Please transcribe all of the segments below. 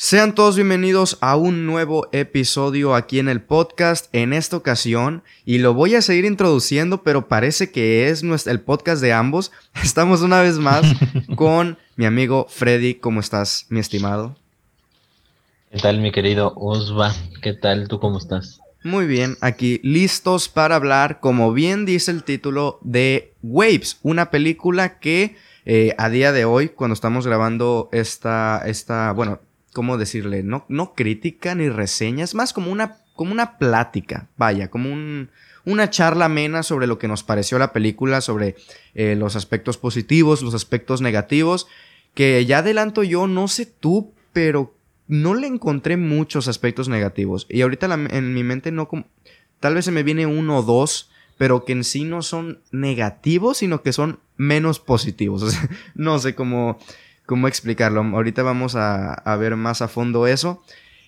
Sean todos bienvenidos a un nuevo episodio aquí en el podcast en esta ocasión y lo voy a seguir introduciendo pero parece que es el podcast de ambos. Estamos una vez más con mi amigo Freddy. ¿Cómo estás, mi estimado? ¿Qué tal, mi querido Osva? ¿Qué tal? ¿Tú cómo estás? Muy bien, aquí listos para hablar, como bien dice el título, de Waves, una película que eh, a día de hoy, cuando estamos grabando esta, esta, bueno, ¿cómo decirle? No, no crítica ni reseña, es más como una, como una plática, vaya, como un, una charla amena sobre lo que nos pareció la película, sobre eh, los aspectos positivos, los aspectos negativos, que ya adelanto yo, no sé tú, pero no le encontré muchos aspectos negativos. Y ahorita en mi mente no... Tal vez se me viene uno o dos, pero que en sí no son negativos, sino que son menos positivos. no sé cómo, cómo explicarlo. Ahorita vamos a, a, ver más a fondo eso.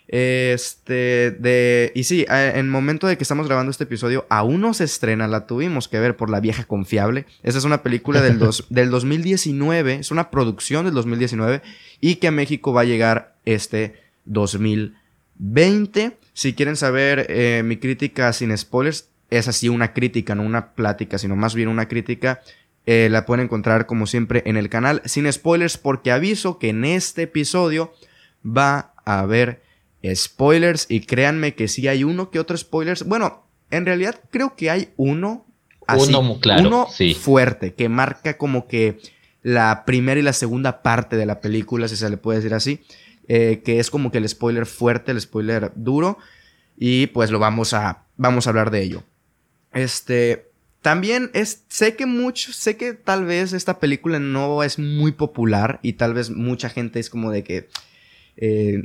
Este, de, y sí, en el momento de que estamos grabando este episodio, aún no se estrena, la tuvimos que ver por La Vieja Confiable. Esa es una película del, dos, del 2019, es una producción del 2019 y que a México va a llegar este 2020. Si quieren saber eh, mi crítica sin spoilers, es así una crítica, no una plática, sino más bien una crítica. Eh, la pueden encontrar como siempre en el canal sin spoilers porque aviso que en este episodio va a haber spoilers y créanme que sí hay uno que otro spoilers. Bueno, en realidad creo que hay uno así, uno, claro, uno fuerte que marca como que la primera y la segunda parte de la película, si se le puede decir así, eh, que es como que el spoiler fuerte, el spoiler duro y pues lo vamos a vamos a hablar de ello. Este también es, sé que mucho, sé que tal vez esta película no es muy popular y tal vez mucha gente es como de que eh,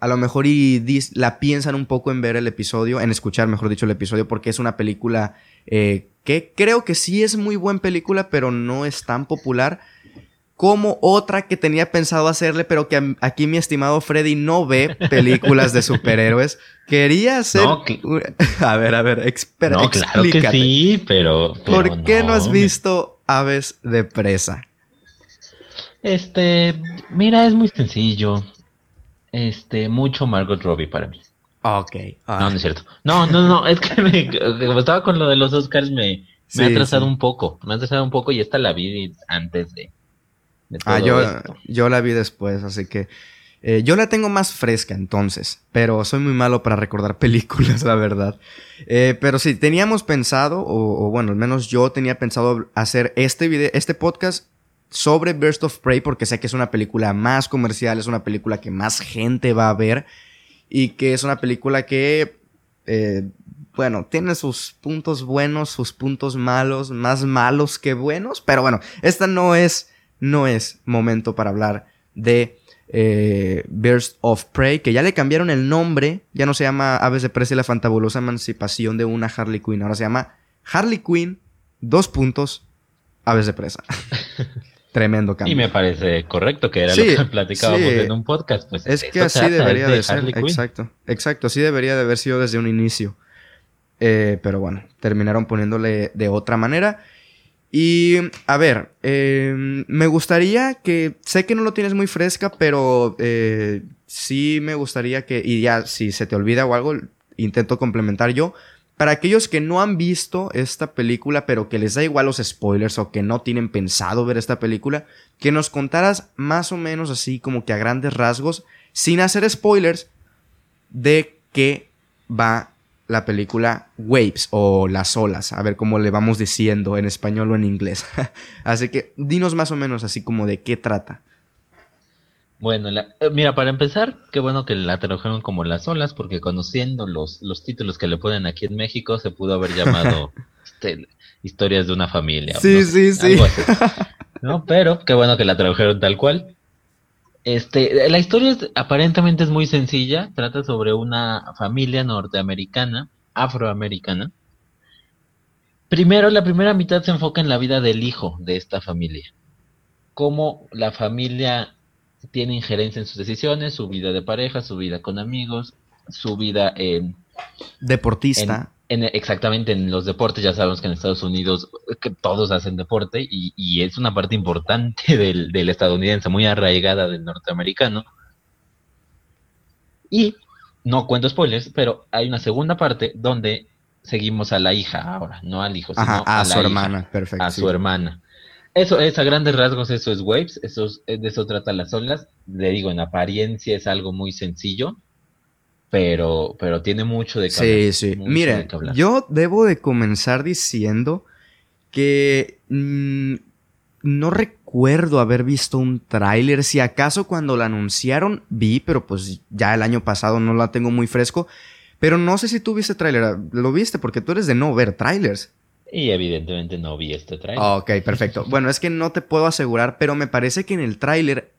a lo mejor y la piensan un poco en ver el episodio, en escuchar, mejor dicho, el episodio, porque es una película eh, que creo que sí es muy buena película, pero no es tan popular como otra que tenía pensado hacerle, pero que aquí mi estimado Freddy no ve películas de superhéroes. Quería hacer... a ver, a ver, espera, no, claro que sí, pero... ¿Por qué no has visto Aves de Presa? Este, mira, es muy sencillo. Este, mucho Margot Robbie para mí. Ok. No, no es cierto. No, no, no, es que me, como estaba con lo de los Oscars, me, me ha atrasado un poco. Me ha atrasado un poco y esta la vi antes de. Ah, yo, yo la vi después, así que. Eh, yo la tengo más fresca entonces, pero soy muy malo para recordar películas, la verdad. Eh, pero sí, teníamos pensado, o, o, bueno, al menos yo tenía pensado hacer este video, este podcast sobre Burst of Prey porque sé que es una película más comercial, es una película que más gente va a ver y que es una película que, eh, bueno, tiene sus puntos buenos, sus puntos malos, más malos que buenos, pero bueno, esta no es, no es momento para hablar de eh, Burst of Prey, que ya le cambiaron el nombre, ya no se llama Aves de Presa y la fantabulosa emancipación de una Harley Quinn, ahora se llama Harley Quinn, dos puntos, Aves de Presa. Tremendo cambio. Y me parece correcto que era lo que platicábamos en un podcast. Pues es que así debería de, ser. Exacto, exacto. Así debería de haber sido desde un inicio. Eh, pero bueno, terminaron poniéndole de otra manera. Y a ver, em, me gustaría que, sé que no lo tienes muy fresca, pero eh, sí me gustaría que, y ya si se te olvida o algo, intento complementar yo, para aquellos que no han visto esta película, pero que les da igual los spoilers o que no tienen pensado ver esta película, que nos contaras más o menos así como que a grandes rasgos, sin hacer spoilers, de qué va la película Waves o Las olas, a ver cómo le vamos diciendo en español o en inglés. así que dinos más o menos así como de qué trata. Bueno, eh, mira, para empezar, qué bueno que la tradujeron como las olas, porque conociendo los, los títulos que le ponen aquí en México, se pudo haber llamado este, Historias de una familia. Sí, sí, sí. ¿no? Pero qué bueno que la tradujeron tal cual. Este, la historia aparentemente es muy sencilla, trata sobre una familia norteamericana, afroamericana. Primero, la primera mitad se enfoca en la vida del hijo de esta familia. Cómo la familia tiene injerencia en sus decisiones, su vida de pareja, su vida con amigos, su vida en... Deportista. En, exactamente, en los deportes, ya sabemos que en Estados Unidos que todos hacen deporte y, es una parte importante del, estadounidense, muy arraigada del norteamericano. Y no cuento spoilers, pero hay una segunda parte donde seguimos a la hija ahora, no al hijo, sino a, a, su hermana, perfecto. A su hermana. Eso es a grandes rasgos, eso es Waves, eso de eso trata las olas. Le digo, en apariencia es algo muy sencillo, pero, pero tiene mucho de que Sí, sí. Miren, yo debo de comenzar diciendo que mm, no recuerdo haber visto un tráiler. Si acaso cuando la anunciaron vi, pero pues ya el año pasado no la tengo muy fresco. Pero no sé si tú viste tráiler. ¿Lo viste? Porque tú eres de no ver trailers. Y evidentemente no vi este tráiler. Ok, perfecto. bueno, es que no te puedo asegurar, pero me parece que en el tráiler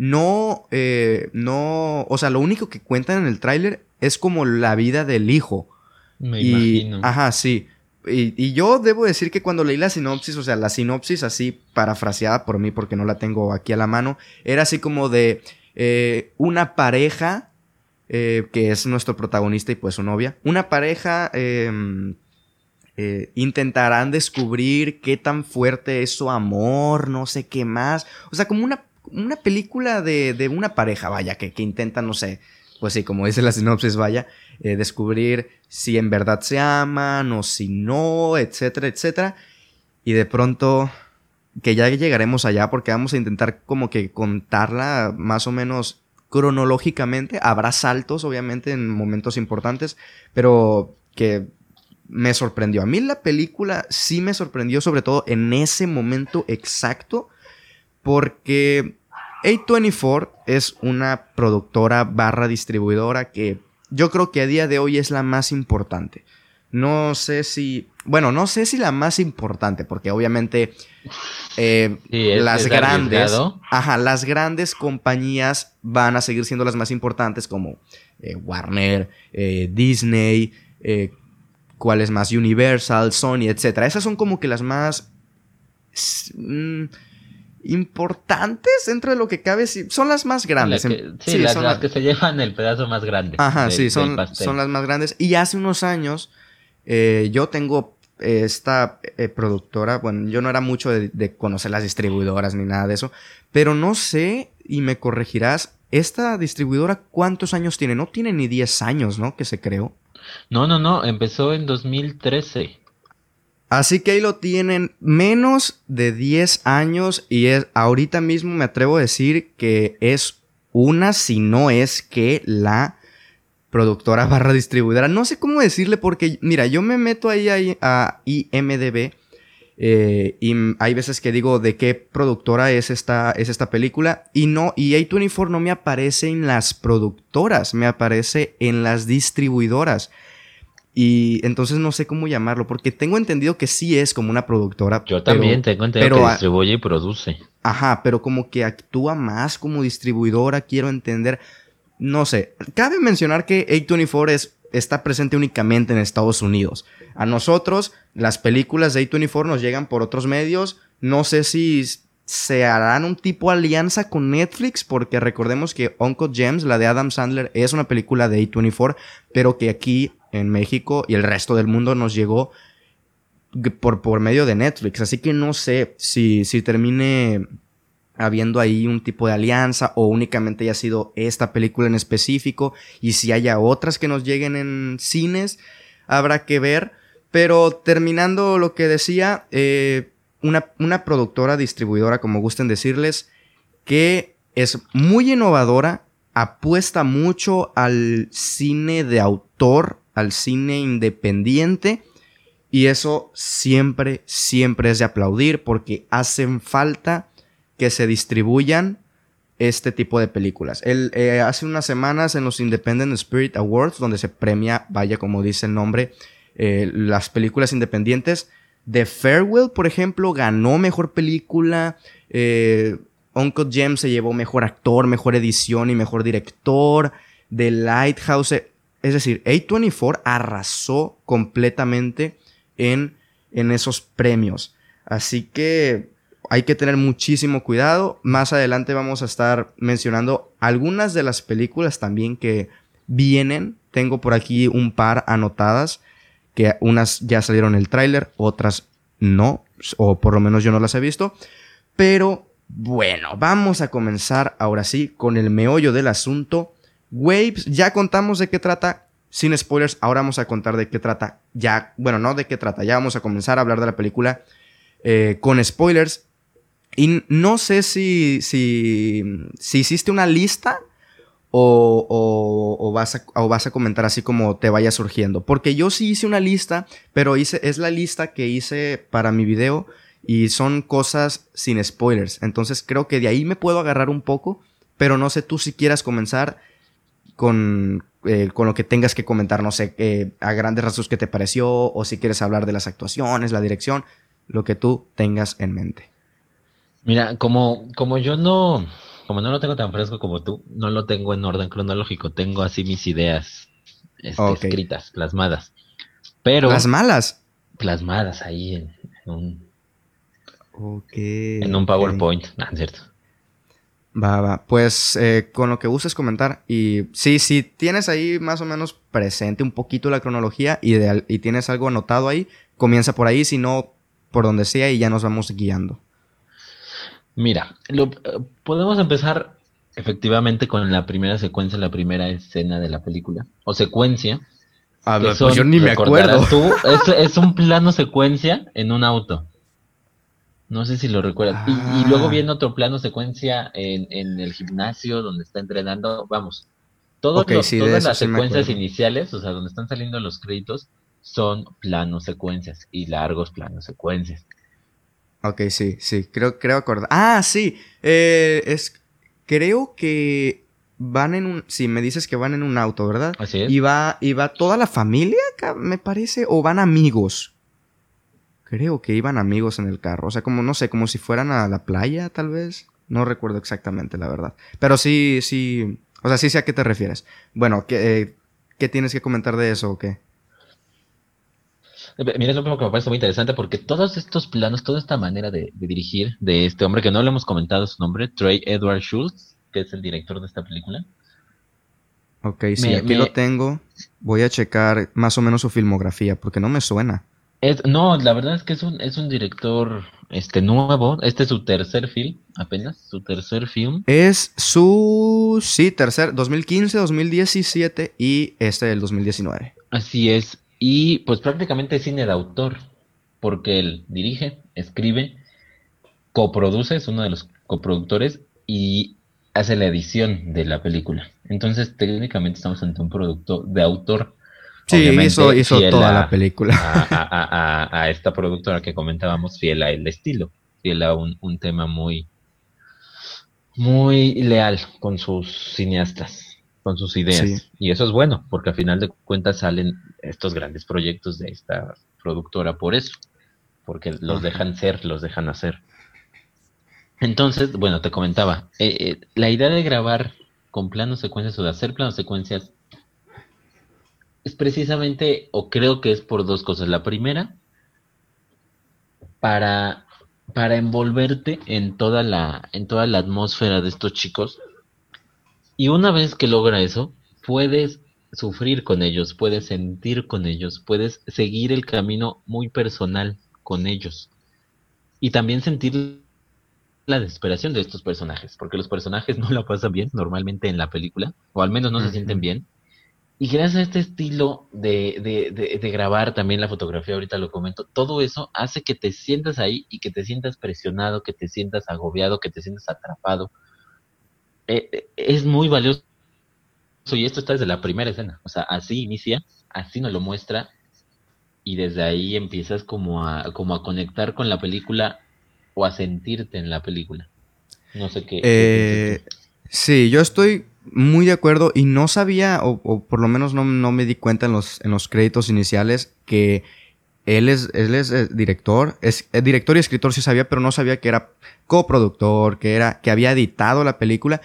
no, eh, no, o sea, lo único que cuentan en el tráiler es como la vida del hijo. Me imagino. Ajá, sí. Y, yo debo decir que cuando leí la sinopsis, o sea, la sinopsis así parafraseada por mí porque no la tengo aquí a la mano, era así como de eh, una pareja, eh, que es nuestro protagonista y pues su novia, una pareja em, intentarán descubrir qué tan fuerte es su amor, no sé qué más, o sea, como una, una película de, de una pareja, vaya, que, que intenta, no sé, pues sí, como dice la sinopsis, vaya, eh, descubrir si en verdad se aman o si no, etcétera, etcétera. Y de pronto, que ya llegaremos allá porque vamos a intentar como que contarla más o menos cronológicamente. Habrá saltos, obviamente, en momentos importantes, pero que me sorprendió. A mí la película sí me sorprendió, sobre todo en ese momento exacto, porque A24 es una productora barra distribuidora que yo creo que a día de hoy es la más importante. No sé si, bueno, no sé si la más importante, porque obviamente eh, las grandes, ajá, las grandes compañías van a seguir siendo las más importantes como eh, Warner, eh, Disney, cuáles más, Universal, Sony, etcétera. Esas son como que las más mm, importantes dentro de lo que cabe. Son las más grandes. sí, las, son las que se llevan el pedazo más grande. Ajá, sí, son, son las más grandes. Y hace unos años eh, yo tengo esta eh, productora, bueno, yo no era mucho de, conocer las distribuidoras ni nada de eso, pero no sé, y me corregirás, esta distribuidora cuántos años tiene, no tiene ni 10 años, ¿no? Que se creó. No, no, no, empezó en 2013. Así que ahí lo tienen menos de 10 años y es ahorita mismo me atrevo a decir que es una, si no es que la productora barra distribuidora. No sé cómo decirle porque, mira, yo me meto ahí, a IMDB eh, y hay veces que digo de qué productora es esta, es esta película y no, y A24 no me aparece en las productoras, me aparece en las distribuidoras. Y entonces no sé cómo llamarlo, porque tengo entendido que sí es como una productora. Yo también tengo entendido que distribuye y produce. Ajá, pero como que actúa más como distribuidora, quiero entender. No sé. Cabe mencionar que A24 es, está presente únicamente en Estados Unidos. A nosotros, las películas de A24 nos llegan por otros medios. No sé si se harán un tipo alianza con Netflix, porque recordemos que Uncle James, la de Adam Sandler, es una película de A24, pero que aquí en México y el resto del mundo nos llegó por, por medio de Netflix. Así que no sé si, si termine habiendo ahí un tipo de alianza o únicamente haya sido esta película en específico y si haya otras que nos lleguen en cines, habrá que ver. Pero terminando lo que decía, eh, una, una productora distribuidora, como gusten decirles, que es muy innovadora, apuesta mucho al cine de autor al cine independiente. Y eso siempre, siempre es de aplaudir porque hacen falta que se distribuyan este tipo de películas. El, eh, hace unas semanas en los Independent Spirit Awards, donde se premia, vaya como dice el nombre, eh, las películas independientes, The Farewell, por ejemplo, ganó mejor película. Eh, Uncle James se llevó mejor actor, mejor edición y mejor director. The Lighthouse es decir, A24 arrasó completamente en, en esos premios. Así que hay que tener muchísimo cuidado. Más adelante vamos a estar mencionando algunas de las películas también que vienen. Tengo por aquí un par anotadas, que unas ya salieron el tráiler, otras no, o por lo menos yo no las he visto. Pero bueno, vamos a comenzar ahora sí con el meollo del asunto Waves, ya contamos de qué trata. Sin spoilers, ahora vamos a contar de qué trata. Ya, bueno, no de qué trata. Ya vamos a comenzar a hablar de la película eh, con spoilers. Y no sé si, si, si hiciste una lista o, o, vas a, o, vas a, comentar así como te vaya surgiendo. Porque yo sí hice una lista, pero hice, es la lista que hice para mi video y son cosas sin spoilers. Entonces creo que de ahí me puedo agarrar un poco, pero no sé tú si quieras comenzar con, eh, con lo que tengas que comentar, no sé, eh, a grandes rasgos qué te pareció, o si quieres hablar de las actuaciones, la dirección, lo que tú tengas en mente. Mira, como, como yo no, como no lo tengo tan fresco como tú, no lo tengo en orden cronológico, tengo así mis ideas este, escritas, plasmadas. Pero. ¿Las malas? Plasmadas ahí en, un. Okay, en un PowerPoint, no, es cierto. Va, va. Pues eh, con lo que gustes comentar. Y sí, sí, tienes ahí más o menos presente un poquito la cronología y, y tienes algo anotado ahí, comienza por ahí, si no, por donde sea y ya nos vamos guiando. Mira, lo, podemos empezar efectivamente con la primera secuencia, la primera escena de la película, o secuencia. A ver, pues yo ni me acuerdo. Tú, es, un plano secuencia en un auto. No sé si lo recuerdas. Y, luego ah. viene otro plano secuencia en, el gimnasio donde está entrenando. Vamos, todos todas las secuencias iniciales, o sea, donde están saliendo los créditos, son planos secuencias y largos planos secuencias. Ok, sí, sí, creo, creo acordar. Ah, sí, eh, es, creo que van en un, sí, me dices que van en un auto, ¿verdad? Así es. Y va, y va toda la familia, me parece, o van amigos. Creo que iban amigos en el carro, o sea, como, no sé, como si fueran a la playa, tal vez. No recuerdo exactamente, la verdad. Pero sí, sí, o sea, sí sé a qué te refieres. Bueno, ¿qué, eh, ¿qué tienes que comentar de eso o qué? Mira, es lo que me parece muy interesante porque todos estos planos, toda esta manera de, dirigir de este hombre, que no le hemos comentado su nombre, Trey Edward Schultz, que es el director de esta película. Ok, sí, aquí lo tengo. Voy a checar más o menos su filmografía porque no me suena. Es, no, la verdad es que es un, es un director este nuevo. Este es su tercer film, apenas, su tercer film. Es su, sí, tercer, 2015, 2017 y este del 2019. Así es. Y pues prácticamente es cine de autor, porque él dirige, escribe, coproduce, es uno de los coproductores y hace la edición de la película. Entonces técnicamente estamos ante un producto de autor. Sí, hizo, hizo toda la película. A, esta productora que comentábamos, fiel a el estilo, fiel a un, un tema muy, muy leal con sus cineastas con sus ideas. Y eso es bueno, porque al final de cuentas salen estos grandes proyectos de esta productora por eso, porque los dejan ser, los dejan hacer. Entonces, bueno, te comentaba, eh, eh, la idea de grabar con planos secuencias o de hacer planos secuencias es precisamente, o creo que es por dos cosas. La primera, para, para envolverte en toda la, en toda la atmósfera de estos chicos, y una vez que logra eso, puedes sufrir con ellos, puedes sentir con ellos, puedes seguir el camino muy personal con ellos. Y también sentir la desesperación de estos personajes, porque los personajes no la pasan bien normalmente en la película, o al menos no se sienten bien. Y gracias a este estilo de, de, de, grabar también la fotografía, ahorita lo comento, todo eso hace que te sientas ahí y que te sientas presionado, que te sientas agobiado, que te sientas atrapado, eh, es muy valioso y esto está desde la primera escena, o sea, así inicia, así nos lo muestra y desde ahí empiezas como a, como a conectar con la película o a sentirte en la película. No sé qué. Eh, sí, yo estoy muy de acuerdo y no sabía, o, por lo menos no, me di cuenta en los, en los créditos iniciales, que él es, él es eh, director, es director y escritor sí sabía, pero no sabía que era coproductor, que era, que había editado la película.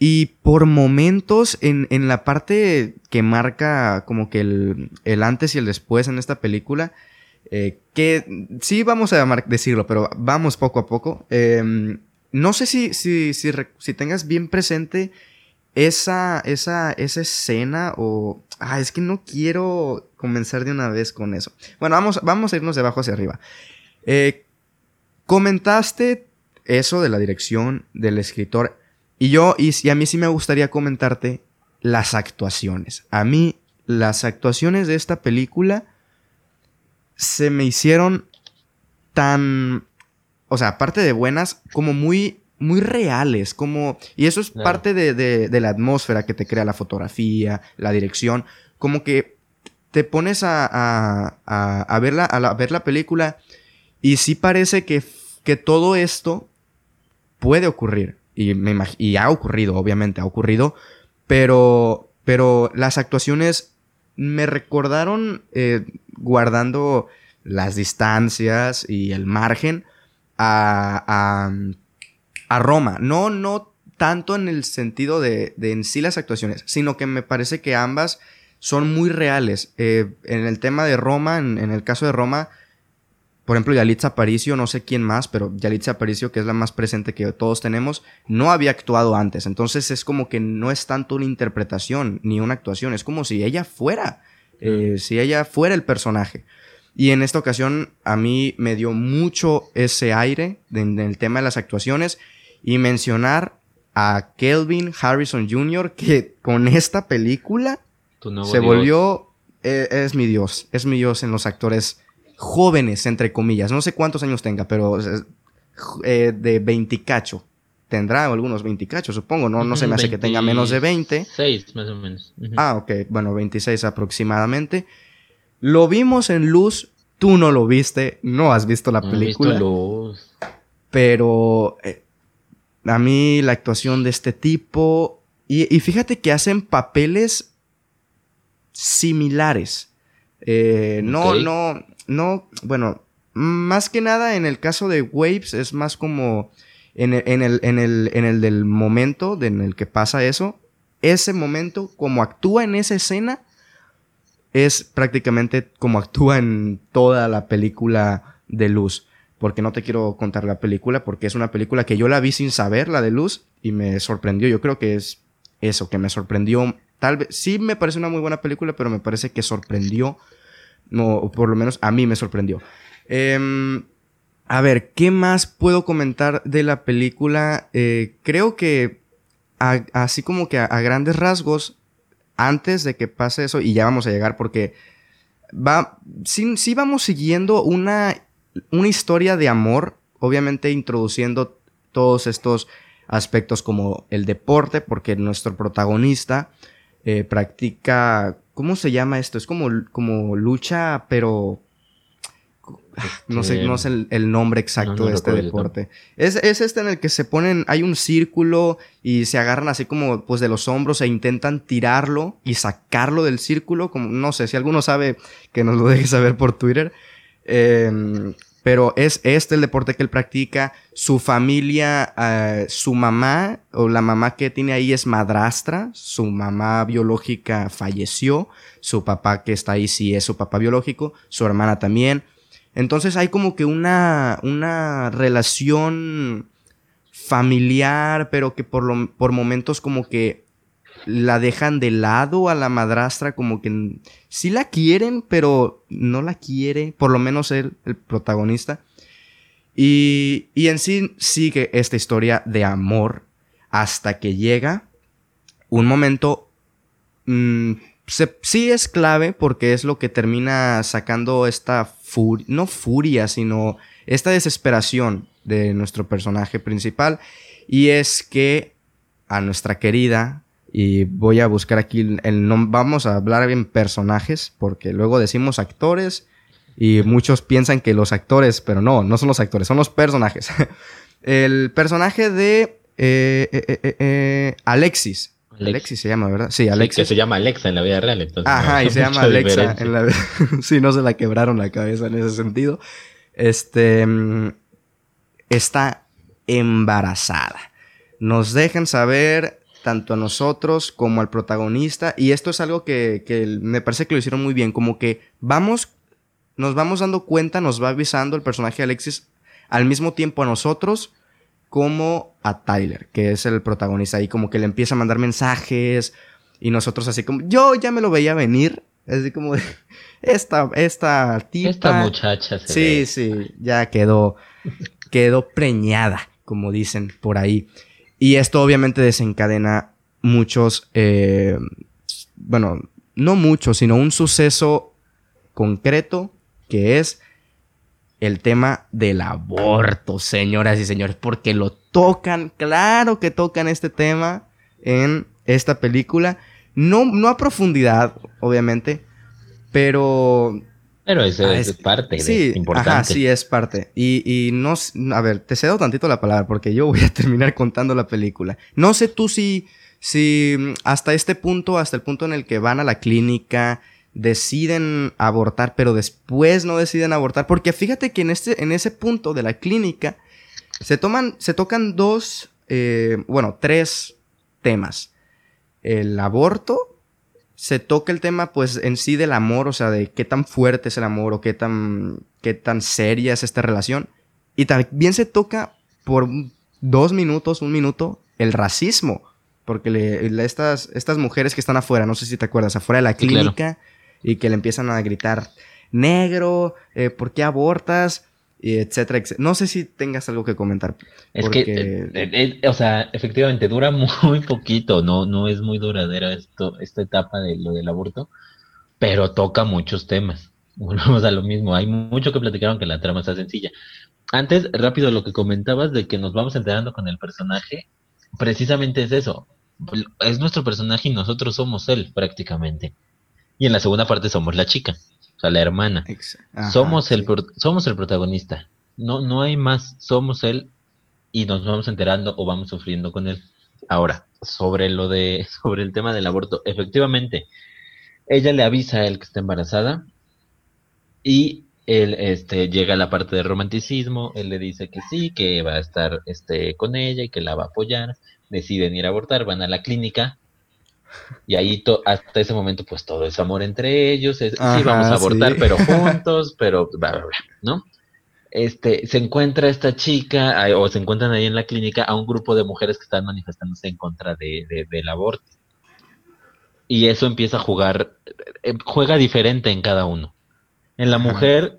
Y por momentos, en, en la parte que marca como que el, el, antes y el después en esta película, eh, que sí vamos a decirlo, pero vamos poco a poco. Em, no sé si, si, si, tengas bien presente esa, esa, esa escena o... Ah, es que no quiero comenzar de una vez con eso. Bueno, vamos, vamos a irnos de abajo hacia arriba. Eh, comentaste eso de la dirección del escritor. Y yo, y, a mí sí me gustaría comentarte las actuaciones. A mí, las actuaciones de esta película se me hicieron tan. O sea, aparte de buenas, como muy. Muy reales, como... Y eso es parte de, de, la atmósfera que te crea la fotografía, la dirección. Como que te pones a, a, a, a verla, a ver la película y sí parece que, que todo esto puede ocurrir. Y, me y ha ocurrido, obviamente, ha ocurrido. Pero, pero las actuaciones me recordaron, eh, guardando las distancias y el margen, a, a, Roma. No, no tanto en el sentido de, de, en sí las actuaciones, sino que me parece que ambas son muy reales. Eh, en el tema de Roma, en, en, el caso de Roma, por ejemplo, Yalitza Aparicio, no sé quién más, pero Yalitza Aparicio, que es la más presente que todos tenemos, no había actuado antes. Entonces es como que no es tanto una interpretación ni una actuación, es como si ella fuera, eh, si ella fuera el personaje. Y en esta ocasión a mí me dio mucho ese aire en el tema de las actuaciones y mencionar a Kelvin Harrison Jr., que con esta película se volvió, eh, es mi Dios, es mi Dios en los actores jóvenes, entre comillas. No sé cuántos años tenga, pero eh, de 20 cacho. Tendrá algunos 20 cacho, supongo. No, no se me hace que tenga menos de 20. 6 más o menos. Ah, ok. Bueno, 26 aproximadamente. Lo vimos en luz. Tú no lo viste. No has visto la película. Visto luz. Pero eh, a mí la actuación de este tipo. Y, y fíjate que hacen papeles similares. Eh, no, no no, bueno, más que nada en el caso de Waves es más como en el, en el, en el, en el del momento en el que pasa eso, ese momento, como actúa en esa escena, es prácticamente como actúa en toda la película de Luz. Porque no te quiero contar la película, porque es una película que yo la vi sin saber, la de Luz, y me sorprendió. Yo creo que es eso, que me sorprendió. Tal vez, sí me parece una muy buena película, pero me parece que sorprendió no, por lo menos a mí me sorprendió. Em, a ver, ¿qué más puedo comentar de la película? Eh, creo que así como que a, grandes rasgos, antes de que pase eso, y ya vamos a llegar porque va, sí, sí vamos siguiendo una, una historia de amor, obviamente introduciendo todos estos aspectos como el deporte, porque nuestro protagonista eh, practica ¿Cómo se llama esto? Es como, como lucha, pero. No sé, no sé el, nombre exacto de este deporte. Es, es, este en el que se ponen, hay un círculo y se agarran así como pues de los hombros e intentan tirarlo y sacarlo del círculo. Como, no sé, si alguno sabe que nos lo deje saber por Twitter. Eh, pero es este el deporte que él practica. Su familia, eh, su mamá o la mamá que tiene ahí es madrastra. Su mamá biológica falleció. Su papá que está ahí sí es su papá biológico. Su hermana también. Entonces hay como que una, una relación familiar, pero que por, lo, por momentos como que la dejan de lado a la madrastra, como que sí la quieren, pero no la quiere, por lo menos él, el protagonista. Y, y en sí sigue esta historia de amor hasta que llega un momento... Mm, sí es clave porque es lo que termina sacando esta furia, no furia, sino esta desesperación de nuestro personaje principal. Y es que a nuestra querida y voy a buscar aquí el, nombre. Vamos a hablar en personajes, porque luego decimos actores y muchos piensan que los actores, pero no, no son los actores, son los personajes. el personaje de eh, eh, eh, Alexis. Alexis se llama, ¿verdad? Sí, Alexis. que se llama Alexa en la vida real. Entonces Ajá, y se llama Alexa en la Sí, no se la quebraron la cabeza en ese sentido. Este. Mm, está embarazada. Nos dejan saber tanto a nosotros como al protagonista. Y esto es algo que, me parece que lo hicieron muy bien. Como que vamos, nos vamos dando cuenta, nos va avisando el personaje de Alexis al mismo tiempo a nosotros como a Tyler, que es el protagonista. Y como que le empieza a mandar mensajes. Y nosotros así como, yo ya me lo veía venir. Así como, esta, esta tipa. Esta muchacha. sí, sí, ya quedó, quedó preñada, como dicen por ahí. Y esto obviamente desencadena muchos, eh, bueno, no muchos, sino un suceso concreto que es el tema del aborto, señoras y señores, porque lo tocan, claro que tocan este tema en esta película, no, no a profundidad, obviamente, pero... Pero eso Ah, es, es- parte Sí, de, importante. ajá, sí, es parte. Y, y no, a ver, te cedo tantito la palabra porque yo voy a terminar contando la película. No sé tú si, si mm, hasta este punto, hasta el punto en el que van a la clínica, deciden abortar, pero después no deciden abortar. Porque fíjate que en, este, en ese punto de la clínica se, toman, se tocan dos, eh, bueno, tres temas. El aborto, se toca el tema, pues, en sí del amor, o sea, de qué tan fuerte es el amor o qué tan, qué tan seria es esta relación. Y también se toca por dos minutos, un minuto, el racismo. Porque le- le- estas, estas mujeres que están afuera, no sé si te acuerdas, afuera de la claro. clínica y que le empiezan a gritar, negro, eh, ¿por qué abortas? Y etcétera, etcétera. No sé si tengas algo que comentar. Es porque- que, eh, eh, eh, o sea, efectivamente dura muy poquito, no, no es muy duradera esto, esta etapa de lo del aborto, pero toca muchos temas. Volvemos a lo mismo, hay mucho que platicar aunque la trama está sencilla. Antes, rápido, lo que comentabas de que nos vamos enterando con el personaje, precisamente es eso. Es nuestro personaje y nosotros somos él, prácticamente. Y en la segunda parte somos la chica, o sea, la hermana. Ajá, somos el sí. pro- somos el protagonista. No, no hay más. Somos él y nos vamos enterando o vamos sufriendo con él. Ahora, sobre lo de, sobre el tema del aborto, efectivamente, ella le avisa a él que está embarazada y él este, llega a la parte de romanticismo, él le dice que sí, que va a estar este, con ella y que la va a apoyar, deciden ir a abortar, van a la clínica y ahí hasta ese momento pues todo es amor entre ellos, es, sí, vamos a abortar sí. pero juntos, pero bla, bla, bla, ¿no? Este, se encuentra esta chica, o se encuentran ahí en la clínica a un grupo de mujeres que están manifestándose en contra de, de- del aborto. Y eso empieza a jugar, eh, juega diferente en cada uno. En la mujer,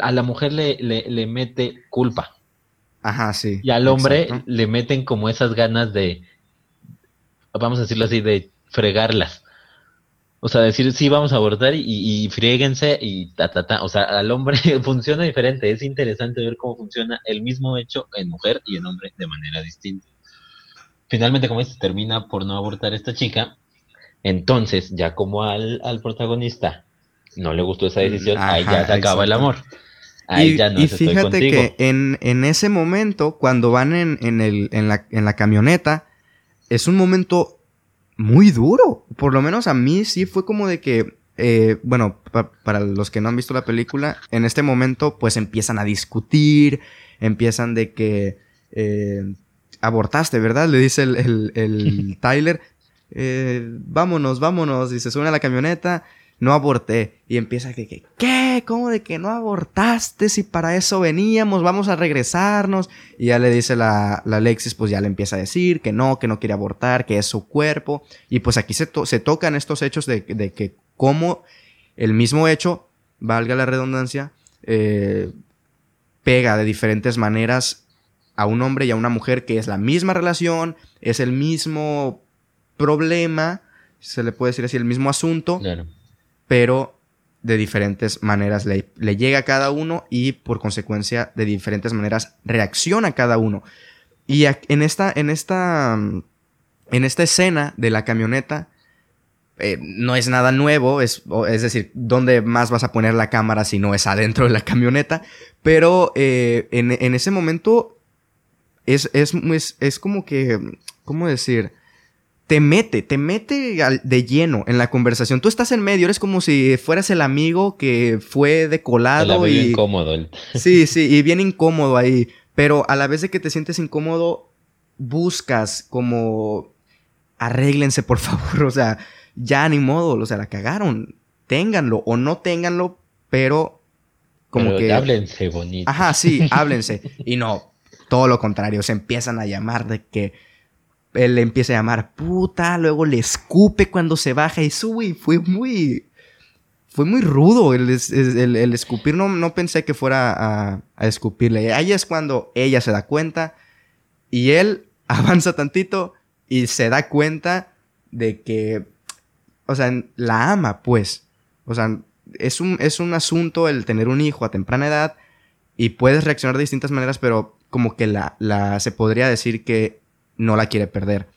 a la mujer le, le, le mete culpa. Ajá, sí. Y al hombre exacto. le meten como esas ganas de, vamos a decirlo así, de fregarlas. O sea, decir, sí, vamos a abortar y, y fríguense y ta, ta, ta. O sea, al hombre funciona diferente. Es interesante ver cómo funciona el mismo hecho en mujer y en hombre de manera distinta. Finalmente, como dices, termina por no abortar esta chica. Entonces, ya como al, al protagonista no le gustó esa decisión, ahí ya se acaba el amor. Ahí y, ya no y estoy fíjate contigo. que en, en ese momento, cuando van en, en, el, en, la, en la camioneta, es un momento muy duro. Por lo menos a mí sí fue como de que, eh, bueno, pa- para los que no han visto la película, en este momento pues empiezan a discutir, empiezan de que eh, abortaste, ¿verdad? Le dice el, el- el Tyler, eh, vámonos, vámonos, y se suben a la camioneta. No aborté. Y empieza que, que, ¿qué? ¿Cómo de que no abortaste? Si para eso veníamos, vamos a regresarnos. Y ya le dice la, la Alexis, pues ya le empieza a decir que no, que no quiere abortar, que es su cuerpo. Y pues aquí se, to- se tocan estos hechos de, de que cómo el mismo hecho, valga la redundancia, eh, pega de diferentes maneras a un hombre y a una mujer que es la misma relación, es el mismo problema, se le puede decir así, el mismo asunto, Claro. Pero de diferentes maneras le, le llega a cada uno y por consecuencia de diferentes maneras reacciona cada uno. Y en esta, en esta, mm, en esta escena de la camioneta, eh, no es nada nuevo, es, es decir, ¿dónde más vas a poner la cámara si no es adentro de la camioneta? Pero eh, en, en ese momento es, es, es como que, ¿cómo decir? Te mete, te mete al- de lleno en la conversación. Tú estás en medio, eres como si fueras el amigo que fue de Se la colado vive y... incómodo. el- Sí, sí, y bien incómodo ahí. Pero a la vez de que te sientes incómodo, buscas como arréglense, por favor. O sea, ya ni modo, o sea, la cagaron. Ténganlo o no ténganlo, pero como Pero que. háblense bonito. Ajá, sí, háblense. Y no, todo lo contrario, se empiezan a llamar de que él le empieza a llamar puta, luego le escupe cuando se baja y sube y fue muy... Fue muy rudo el, el- escupir, no, no pensé que fuera a, a escupirle. Ahí es cuando ella se da cuenta y él avanza tantito y se da cuenta de que, o sea, la ama, pues. O sea, es un, es un asunto el tener un hijo a temprana edad y puedes reaccionar de distintas maneras, pero como que la, la se podría decir que no la quiere perder.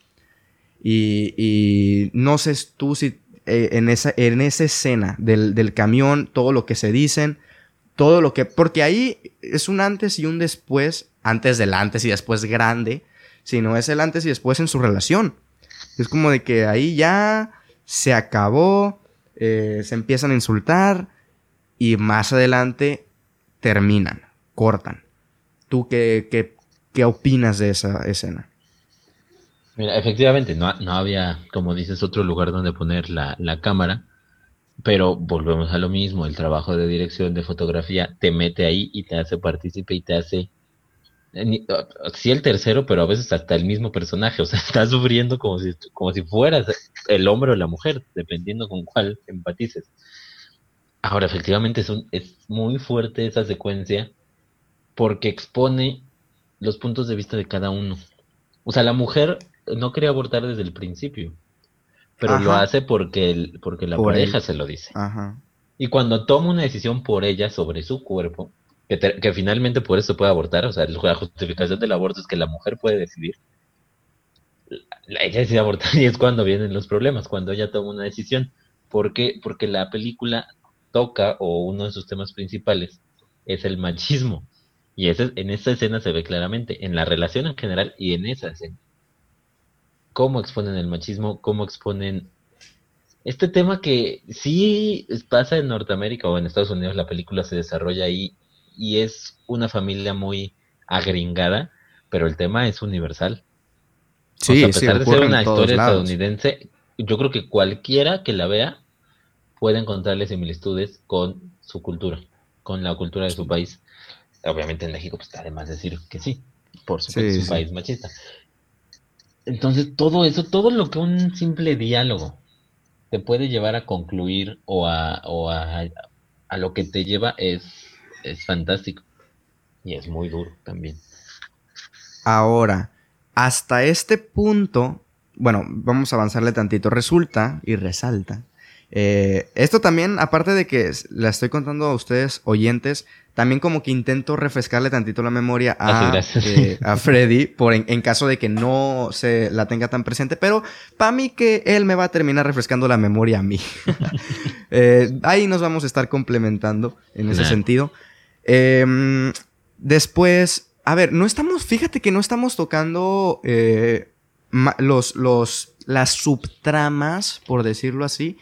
Y, no sé tú si eh, en, esa, en esa escena del, del camión, todo lo que se dicen, todo lo que... Porque ahí es un antes y un después, antes del antes y después grande, sino es el antes y después en su relación. Es como de que ahí ya se acabó, eh, se empiezan a insultar y más adelante terminan, cortan. ¿Tú qué, qué, qué opinas de esa escena? Mira, efectivamente, no, no había, como dices, otro lugar donde poner la, la cámara, pero volvemos a lo mismo, el trabajo de dirección de fotografía te mete ahí y te hace partícipe y te hace eh, sí el tercero, pero a veces hasta el mismo personaje, o sea, estás sufriendo como si, como si fueras el hombre o la mujer, dependiendo con cuál empatices. Ahora, efectivamente es, es muy fuerte esa secuencia porque expone los puntos de vista de cada uno. O sea, la mujer no quería abortar desde el principio, pero lo hace porque, el, porque la pareja se lo dice. Y cuando toma una decisión por ella sobre su cuerpo, que, finalmente por eso puede abortar, o sea, la justificación del aborto es que la mujer puede decidir. ella decide abortar y es cuando vienen los problemas, cuando ella toma una decisión. ¿Por qué? Porque la película toca, o uno de sus temas principales, es el machismo. Y ese, en esa escena se ve claramente, en la relación en general y en esa escena. Cómo exponen el machismo, cómo exponen este tema que sí pasa en Norteamérica o en Estados Unidos, la película se desarrolla ahí y es una familia muy agringada, pero el tema es universal. Sí, a pesar de ser una historia estadounidense, yo creo que cualquiera que la vea puede encontrarle similitudes con su cultura, con la cultura de su país. Obviamente en México, pues además decir que sí, por supuesto, es un país machista. Entonces, todo eso, todo lo que un simple diálogo te puede llevar a concluir o a, a, lo que te lleva es es fantástico. Y es muy duro también. Ahora, hasta este punto, bueno, vamos a avanzarle tantito. Resulta y resalta. Eh, esto también, aparte de que la estoy contando a ustedes, oyentes, también como que intento refrescarle tantito la memoria a, ah, eh, a Freddy, por en, caso de que no se la tenga tan presente, pero para mí que él me va a terminar refrescando la memoria a mí. Eh, ahí nos vamos a estar complementando en ese sentido. Em, después, a ver, no estamos, fíjate que no estamos tocando eh, los, los, las subtramas, por decirlo así.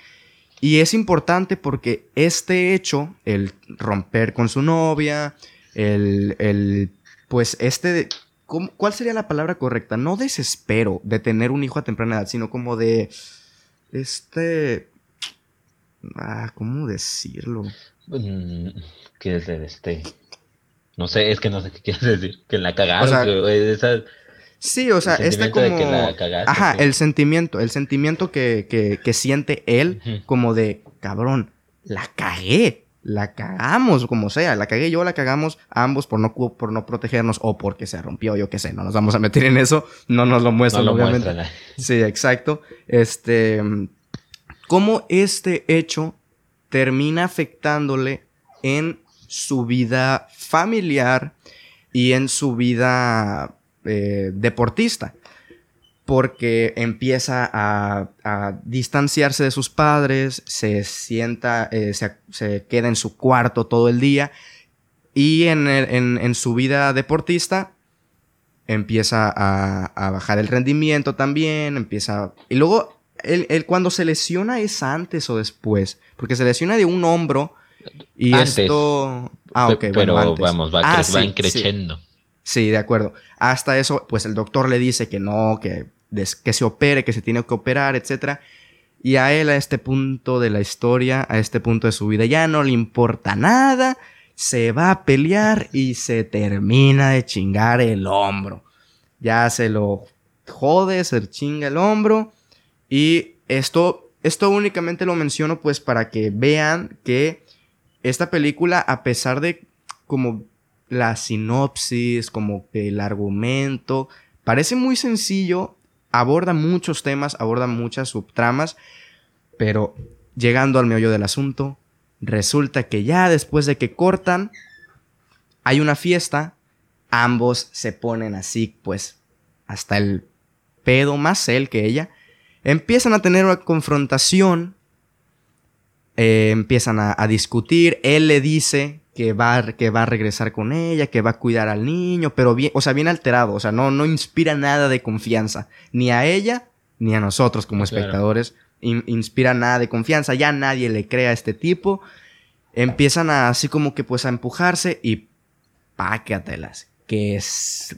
Y es importante porque este hecho, el romper con su novia, el, el pues este, ¿cuál sería la palabra correcta? No desespero de tener un hijo a temprana edad, sino como de, este, ah, ¿cómo decirlo? Mm, ¿Qué es este? No sé, es que no sé qué quieres decir. Que la cagaron. Sí, o sea, este como... Ajá, el sentimiento, el sentimiento que, siente él como de, cabrón, la cagué, la cagamos, como sea, la cagué yo, la cagamos ambos por no, por no protegernos o porque se rompió, yo qué sé, no nos vamos a meter en eso, no nos lo muestran, obviamente. sí, exacto. Este, cómo este hecho termina afectándole en su vida familiar y en su vida eh, deportista. Porque empieza a, distanciarse de sus padres, se sienta, eh, se, queda en su cuarto todo el día y en, su vida deportista empieza a, bajar el rendimiento también, empieza... Y luego, él, cuando se lesiona es antes o después, porque se lesiona de un hombro y esto. Ah, ok, Pero vamos, va, ah, creciendo. Sí. De acuerdo. Hasta eso, pues el doctor le dice que no, que, que se opere, que se tiene que operar, etc. Y a él, a este punto de la historia, a este punto de su vida, ya no le importa nada. Se va a pelear y se termina de chingar el hombro. Ya se lo jode, se chinga el hombro. Y esto, esto únicamente lo menciono pues para que vean que esta película, a pesar de como la sinopsis, como que el argumento, parece muy sencillo aborda muchos temas, aborda muchas subtramas, pero llegando al meollo del asunto, resulta que ya después de que cortan, hay una fiesta, ambos se ponen así, pues, hasta el pedo, más él que ella, empiezan a tener una confrontación, eh, empiezan a, discutir, él le dice que va, que va a regresar con ella, que va a cuidar al niño, pero bien, o sea, bien alterado, o sea, no, no inspira nada de confianza, ni a ella, ni a nosotros como espectadores, inspira nada de confianza, ya nadie le cree a este tipo, empiezan a, así como que pues a empujarse y pácatelas, que es,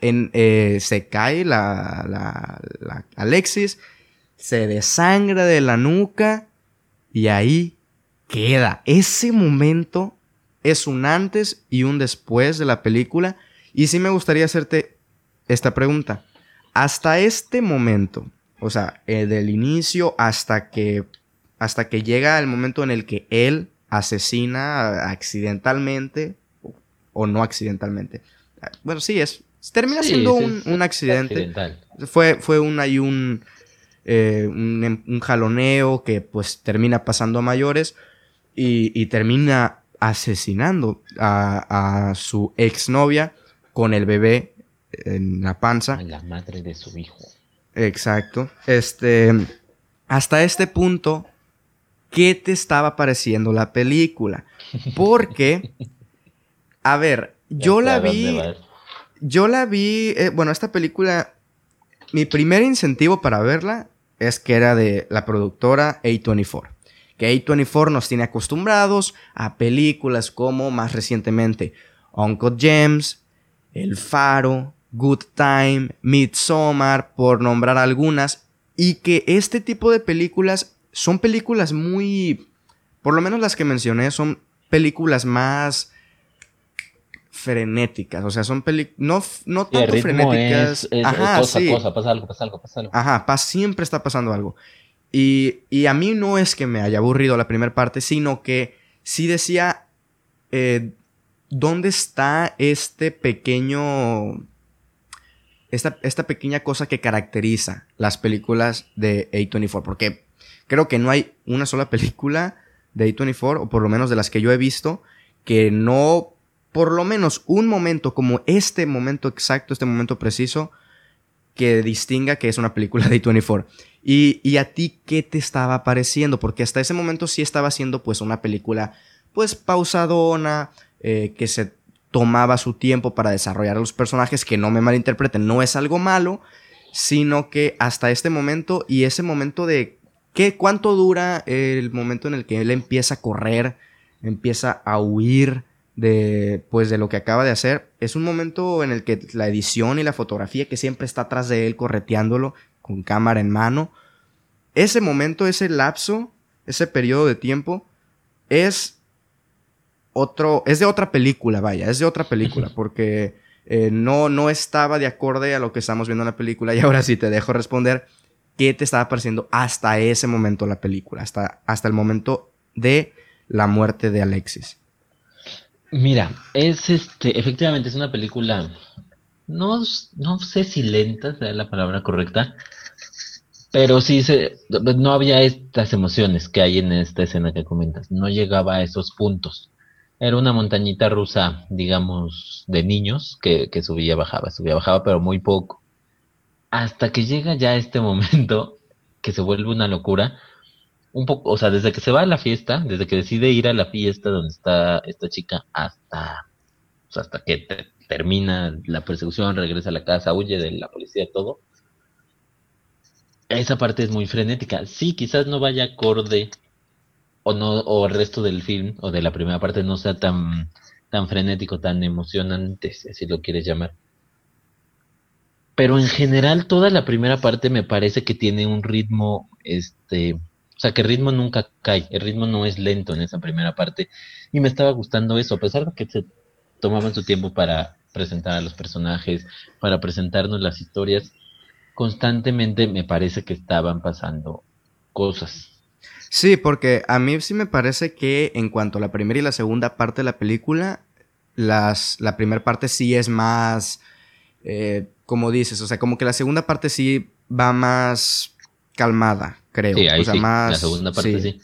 en, eh, se cae la, la, la Alexis, se desangra de la nuca y ahí queda. Ese momento es un antes y un después de la película. Y sí me gustaría hacerte esta pregunta. Hasta este momento, o sea, eh, del inicio hasta que, hasta que llega el momento en el que él asesina accidentalmente o no accidentalmente. Bueno, sí, es. Termina siendo un, accidente. Fue, fue un, hay un, eh, un, un, jaloneo que pues termina pasando a mayores y, y termina asesinando a, su exnovia con el bebé en la panza. la madre de su hijo. Exacto. Este, hasta este punto, ¿qué te estaba pareciendo la película? Porque, a ver, yo la vi, yo la vi, eh, bueno, esta película, mi primer incentivo para verla es que era de la productora A24 que A24 nos tiene acostumbrados a películas como más recientemente Uncle James, El Faro, Good Time, Midsommar, por nombrar algunas, y que este tipo de películas son películas muy, por lo menos las que mencioné, son películas más frenéticas, o sea, son películas, no, no tanto frenéticas. Ajá, sí. cosa, pasa algo, pasa algo, pasa algo. Ajá, siempre está pasando algo. Y, a mí no es que me haya aburrido la primera parte, sino que sí decía, eh, ¿dónde está este pequeño... Esta, esta, pequeña cosa que caracteriza las películas de A24? Porque creo que no hay una sola película de A24, o por lo menos de las que yo he visto, que no, por lo menos un momento como este momento exacto, este momento preciso, que distinga que es una película de A24. Y, a ti, ¿qué te estaba pareciendo? Porque hasta ese momento sí estaba siendo pues una película pues pausadona, eh, que se tomaba su tiempo para desarrollar a los personajes, que no me malinterpreten, no es algo malo, sino que hasta este momento y ese momento de ¿qué, cuánto dura el momento en el que él empieza a correr, empieza a huir de pues de lo que acaba de hacer, es un momento en el que la edición y la fotografía que siempre está atrás de él correteándolo con cámara en mano. Ese momento, ese lapso, ese periodo de tiempo es otro, es de otra película, vaya, es de otra película, porque eh, no, no estaba de acorde a lo que estamos viendo en la película y ahora sí te dejo responder qué te estaba pareciendo hasta ese momento la película, hasta, hasta el momento de la muerte de Alexis. Mira, es este, efectivamente es una película, no, no sé si lenta sea la palabra correcta, pero sí, se, no había estas emociones que hay en esta escena que comentas. No llegaba a esos puntos. Era una montañita rusa, digamos, de niños que, que subía, bajaba, subía, bajaba, pero muy poco. Hasta que llega ya este momento que se vuelve una locura. Un poco, o sea, desde que se va a la fiesta, desde que decide ir a la fiesta donde está esta chica, hasta, hasta que termina la persecución, regresa a la casa, huye de la policía, todo esa parte es muy frenética. Sí, quizás no vaya acorde o no o el resto del film o de la primera parte no sea tan tan frenético, tan emocionante, si lo quieres llamar. Pero en general toda la primera parte me parece que tiene un ritmo este, o sea, que el ritmo nunca cae, el ritmo no es lento en esa primera parte y me estaba gustando eso, a pesar de que se tomaban su tiempo para presentar a los personajes, para presentarnos las historias, constantemente me parece que estaban pasando cosas. Sí, porque a mí sí me parece que en cuanto a la primera y la segunda parte de la película, las, la primera parte sí es más... Eh, como dices, o sea, como que la segunda parte sí va más calmada, creo. Sí, ahí o sea, sí, más... la segunda parte sí.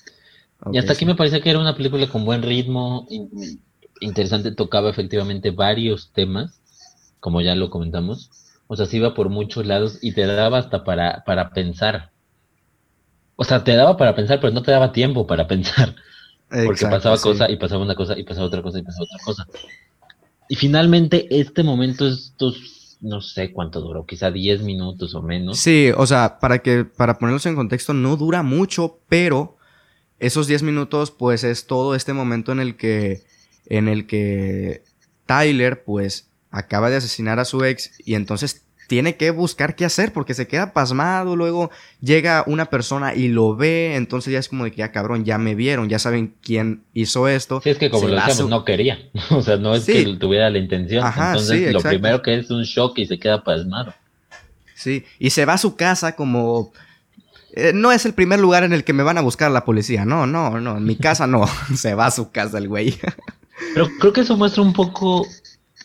Y hasta aquí me parece que era una película con buen ritmo, in- interesante, tocaba efectivamente varios temas, como ya lo comentamos. O sea, se iba por muchos lados y te daba hasta para, para pensar. O sea, te daba para pensar, pero no te daba tiempo para pensar. Porque pasaba cosa y pasaba una cosa y pasaba otra cosa y pasaba otra cosa. Y finalmente este momento, estos, no sé cuánto duró, quizá 10 minutos o menos. Sí, o sea, para que para ponerlos en contexto no dura mucho, pero esos 10 minutos pues es todo este momento en el que en el que Tyler pues acaba de asesinar a su ex y entonces tiene que buscar qué hacer porque se queda pasmado, luego llega una persona y lo ve, entonces ya es como de que ya cabrón, ya me vieron, ya saben quién hizo esto. Sí, es que como Se lo decíamos, no quería. O sea, no es Sí. que tuviera la intención. Ajá, Entonces, sí, lo exacto. primero que es un shock y se queda pasmado. Sí, y se va a su casa como... eh, no es el primer lugar en el que me van a buscar la policía, no, no, no, en mi casa no, se va a su casa el güey. Pero creo que eso muestra un poco.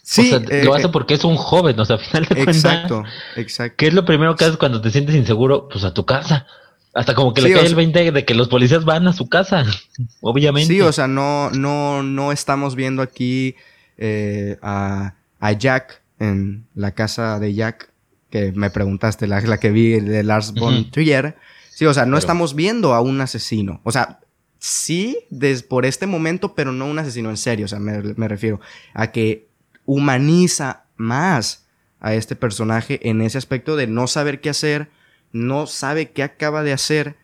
Sí, o sea, eh, lo hace eh, porque es un joven. O sea, a final de cuentas. exacto, exacto. ¿Qué es lo primero que haces cuando te sientes inseguro? Pues a tu casa. Hasta como que Sí, le cae el 20 de que los policías van a su casa. Obviamente. Sí, o sea, no, no, no estamos viendo aquí eh, a, a Jack en la casa de Jack, que me preguntaste, la, la que vi de Lars von Ujú. Trier. Sí, o sea, no Pero- estamos viendo a un asesino. O sea, sí, des- por este momento, pero no un asesino en serio. O sea, me, me refiero a que humaniza más a este personaje en ese aspecto de no saber qué hacer, no sabe qué acaba de hacer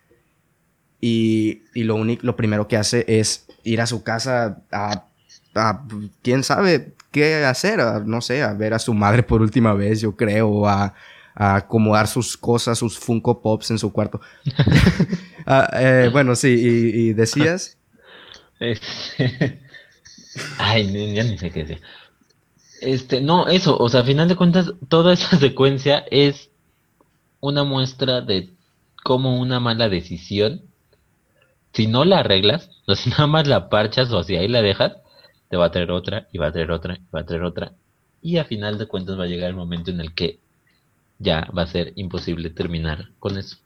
y, y lo, único, lo primero que hace es ir a su casa a, a- quién sabe qué hacer, a, no sé, a ver a su madre por última vez, yo creo, a, a acomodar sus cosas, sus Funko Pops en su cuarto. Ah, eh, bueno, sí, y, y decías, Este, Ay, ya ni sé qué decir. Este, no, eso, o sea, a final de cuentas, toda esa secuencia es una muestra de cómo una mala decisión, si no la arreglas, o si nada más la parchas o si ahí la dejas, te va a traer otra, y va a traer otra, y va a traer otra, y a final de cuentas va a llegar el momento en el que ya va a ser imposible terminar con eso.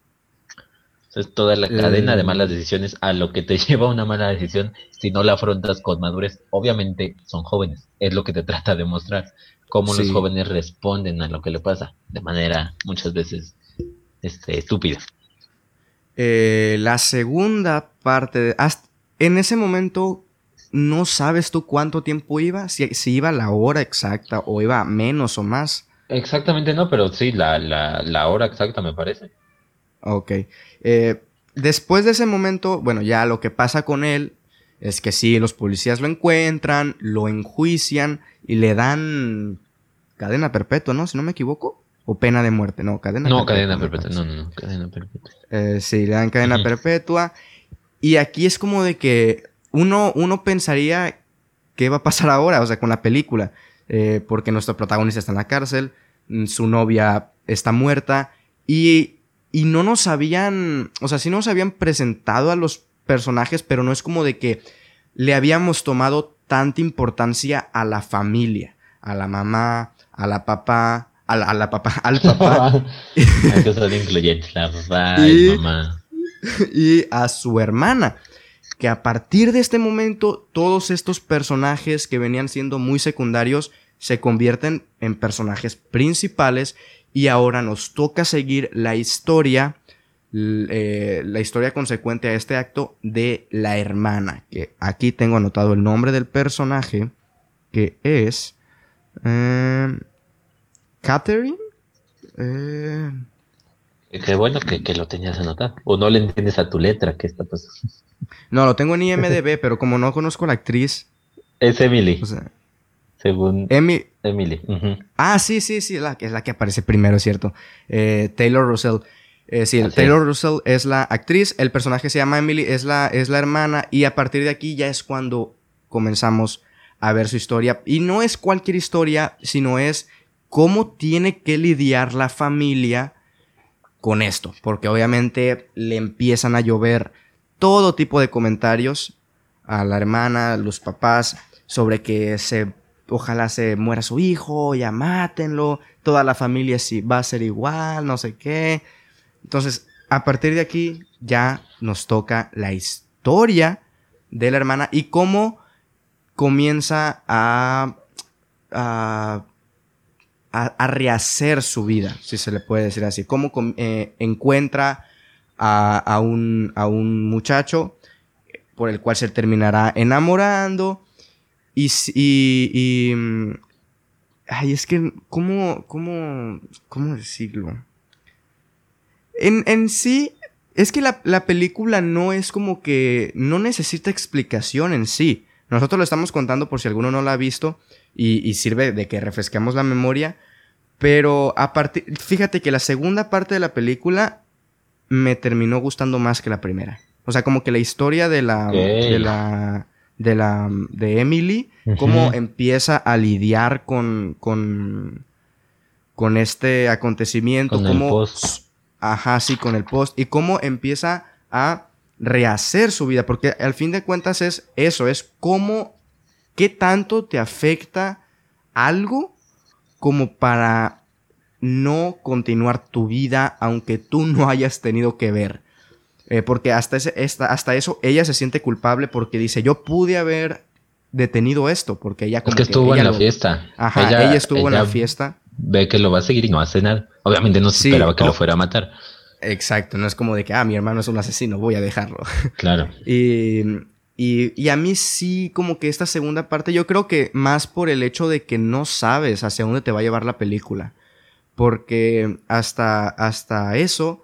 Es toda la cadena de Eh. malas decisiones a lo que te lleva una mala decisión si no la afrontas con madurez. Obviamente son jóvenes, es lo que te trata de mostrar. Cómo los jóvenes responden a lo que le pasa de manera muchas veces este, estúpida. eh, la segunda parte, de- hasta- en ese momento, ¿no sabes tú cuánto tiempo iba? Si, si iba la hora exacta o iba menos o más. Exactamente no, pero sí, la, la, la hora exacta me parece. Ok. Eh, después de ese momento, bueno, ya lo que pasa con él es que sí, los policías lo encuentran, lo enjuician y le dan cadena perpetua, ¿no? Si no me equivoco. O pena de muerte, no, cadena No, perpetua. cadena perpetua, no, no, no, cadena perpetua. Eh, sí, le dan cadena perpetua. Y aquí es como de que uno, uno pensaría qué va a pasar ahora, o sea, con la película. Eh, porque nuestro protagonista está en la cárcel, mm, su novia está muerta y, y no nos habían, o sea, sí nos habían presentado a los personajes, pero no es como de que le habíamos tomado tanta importancia a la familia, a la mamá, a la papá, a la, a la papá, al papá Hay que ser incluyentes, la papá Y- y mamá. y a su hermana. Que a partir de este momento, todos estos personajes que venían siendo muy secundarios se convierten en personajes principales y ahora nos toca seguir la historia, eh, la historia consecuente a este acto de la hermana. Que aquí tengo anotado el nombre del personaje, que es eh, Catherine. Eh, Qué bueno que, que lo tenías anotado. O no le entiendes a tu letra, ¿qué está pasando? no, lo tengo en IMDb, pero como no conozco a la actriz, Es Emily, o sea, según Emi, Emily. Ah, sí, sí, sí, la, es la que aparece primero, ¿cierto? Eh, Taylor Russell. Eh, sí, Taylor Russell es la actriz, el personaje se llama Emily, es la, es la hermana, y a partir de aquí ya es cuando comenzamos a ver su historia. Y no es cualquier historia, sino es cómo tiene que lidiar la familia con esto. Porque obviamente le empiezan a llover todo tipo de comentarios a la hermana, a los papás, sobre que se ojalá se muera su hijo, ya mátenlo, toda la familia sí va a ser igual, no sé qué. Entonces, a partir de aquí ya nos toca la historia de la hermana y cómo comienza a, a, rehacer su vida, si se le puede decir así. Cómo eh, encuentra a, un, a un muchacho por el cual se terminará enamorando y, y, mm, ay, es que, ¿cómo, cómo, cómo decirlo? En, en sí, es que la, la, película no es como que, no necesita explicación en sí. Nosotros lo estamos contando por si alguno no la ha visto y, y sirve de que refresquemos la memoria. Pero a partir, fíjate que la segunda parte de la película me terminó gustando más que la primera. O sea, como que la historia de la, de la, de la, de Emily, cómo empieza a lidiar con, con, con este acontecimiento, con el post. ajá, sí, con el post, y cómo empieza a rehacer su vida, porque al fin de cuentas es eso, es cómo, qué tanto te afecta algo como para no continuar tu vida aunque tú no hayas tenido que ver. Eh, porque hasta, ese, hasta eso ella se siente culpable porque dice, yo pude haber detenido esto, porque ella como... Es que estuvo en la fiesta. Ajá, ella, estuvo en la fiesta. Ve que lo va a seguir y no hace nada. Obviamente no se esperaba que lo fuera a matar. Exacto, no es como de que, ah, mi hermano es un asesino, voy a dejarlo. Claro. y, y, y, a mí sí, como que esta segunda parte, yo creo que más por el hecho de que no sabes hacia dónde te va a llevar la película. Porque hasta, hasta eso,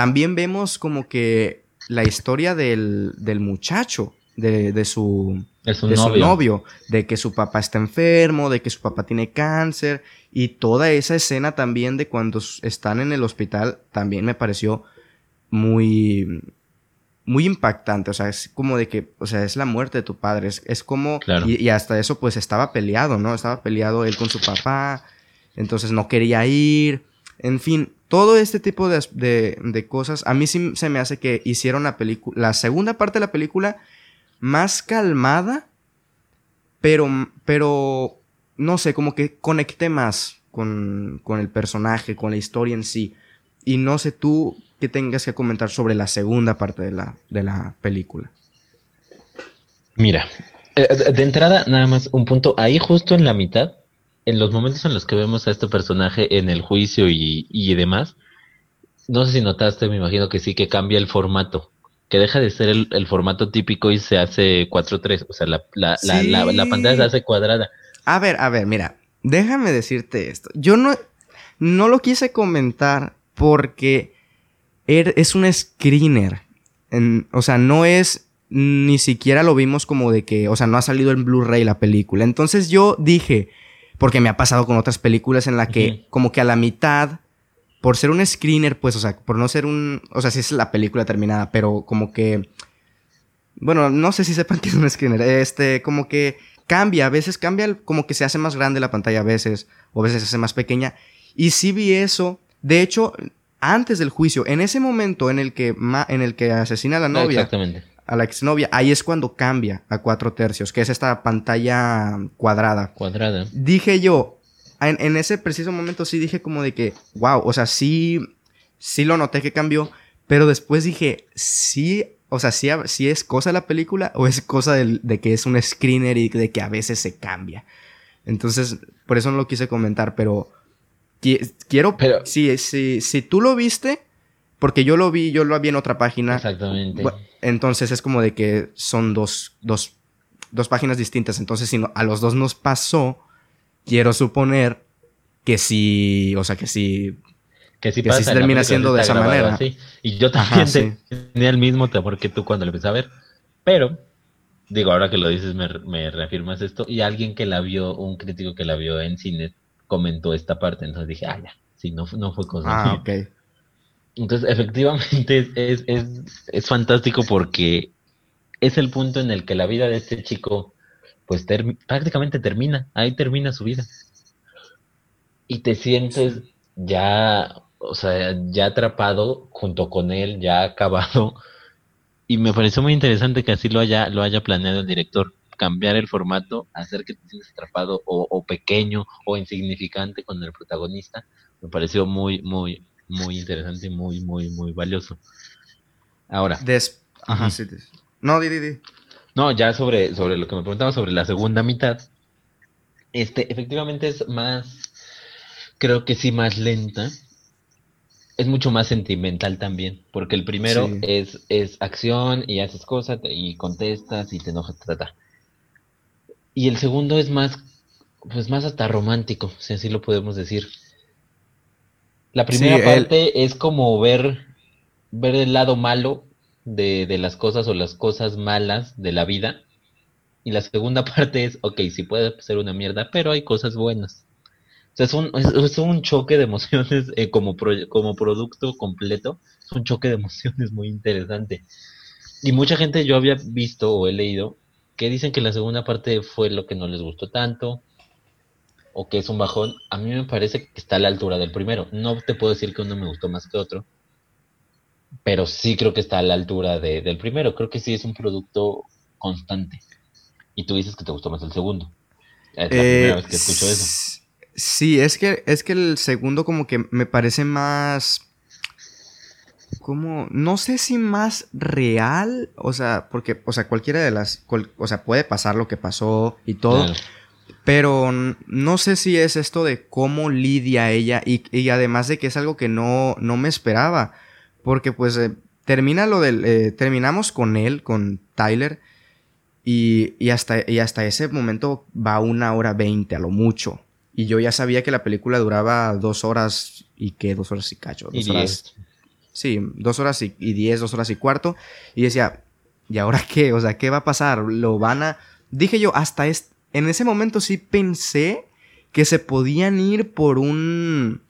también vemos como que la historia del, del muchacho, de, de su, de su, novio. de que su papá está enfermo, de que su papá tiene cáncer, y toda esa escena también de cuando están en el hospital también me pareció muy, muy impactante, o sea, es como de que, o sea, es la muerte de tu padre, es, es como, y, y, hasta eso pues estaba peleado, ¿no? Estaba peleado él con su papá, entonces no quería ir, en fin, todo este tipo de, cosas, a mí sí se me hace que hicieron la la segunda parte de la película más calmada, pero, pero, no sé, como que conecté más con, con el personaje, con la historia en sí. Y no sé tú qué tengas que comentar sobre la segunda parte de la, de la película. Mira, eh, de entrada, nada más un punto. Ahí justo en la mitad en los momentos en los que vemos a este personaje en el juicio y, demás, no sé si notaste, me imagino que sí, que cambia el formato, que deja de ser el, formato típico y se hace 4-3, o sea, la, la, la, pantalla se hace cuadrada. A ver, a ver, mira, déjame decirte esto. Yo no, no lo quise comentar porque er, es un screener. o sea, no es ni siquiera lo vimos como de que, o sea, no ha salido en Blu-ray la película. Entonces yo dije, porque me ha pasado con otras películas en la que como que a la mitad, por ser un screener, pues, o sea, por no ser un, o sea, sí es la película terminada, pero como que, bueno, no sé si sepan que es un screener, este, como que cambia, a veces cambia, como que se hace más grande la pantalla a veces, o a veces se hace más pequeña, y sí vi eso, de hecho, antes del juicio, en ese momento en el que, en el que asesina a la novia. Exactamente a la exnovia, ahí es cuando cambia a cuatro tercios, que es esta pantalla cuadrada. Cuadrada. Dije yo, en, ese preciso momento sí dije como de que, wow, o sea, sí, sí lo noté que cambió, pero después dije, sí, o sea, sí, es cosa de la película o es cosa de, que es un screener y de que a veces se cambia. Entonces, por eso no lo quise comentar, pero quiero, pero, si, si, si tú lo viste, porque yo lo vi, yo lo vi en otra página. Exactamente. Entonces es como de que son dos, dos, dos páginas distintas. Entonces, si a los dos nos pasó, quiero suponer que sí, o sea, que sí. Que sí, pasa, se termina siendo de esa manera. Y yo también tenía el mismo temor que tú cuando lo empecé a ver. Pero, digo, ahora que lo dices, me, me reafirmas esto. Y alguien que la vio, un crítico que la vio en cine, comentó esta parte. Entonces dije, ah, ya, sí, no, no fue cosa Ah, ok. Entonces, efectivamente, es, es, es, fantástico porque es el punto en el que la vida de este chico, pues prácticamente termina, ahí termina su vida. Y te sientes ya, o sea, ya atrapado junto con él, ya acabado. Y me pareció muy interesante que así lo haya, lo haya planeado el director, cambiar el formato, hacer que te sientas atrapado o, o pequeño o insignificante con el protagonista, me pareció muy, muy, muy interesante y muy, muy, muy valioso. Ahora. Des Ajá, No, di, di, di. No, ya sobre, sobre lo que me preguntaba sobre la segunda mitad. Este, efectivamente es más, creo que sí, más lenta. Es mucho más sentimental también, porque el primero es, es acción y haces cosas y contestas y te enojas, trata. Y el segundo es más, pues más hasta romántico, si así lo podemos decir. La primera parte es como ver, ver el lado malo de, de, las cosas o las cosas malas de la vida. Y la segunda parte es, ok, sí puede ser una mierda, pero hay cosas buenas. O sea, es un, es, un choque de emociones eh, como, como producto completo. Es un choque de emociones muy interesante. Y mucha gente yo había visto o he leído que dicen que la segunda parte fue lo que no les gustó tanto o que es un bajón. A mí me parece que está a la altura del primero. No te puedo decir que uno me gustó más que otro, pero sí creo que está a la altura de, del primero. Creo que sí es un producto constante. Y tú dices que te gustó más el segundo. Es la primera eh, vez que escucho eso. Sí, es que, es que el segundo como que me parece más... Como, no sé si más real, o sea, porque, o sea, cualquiera de las, o sea, puede pasar lo que pasó y todo, pero no sé si es esto de cómo lidia ella y, y, además de que es algo que no, no me esperaba. Porque pues eh, termina lo del... Eh, terminamos con él, con Tyler. Y, y, hasta, y hasta ese momento va una hora veinte a lo mucho. Y yo ya sabía que la película duraba dos horas y qué, dos horas y cacho. Dos y horas. Sí, dos horas y, y, diez, dos horas y cuarto. Y decía, ¿y ahora qué? O sea, ¿qué va a pasar? ¿Lo van a...? Dije yo, hasta es en ese momento sí pensé que se podían ir por un...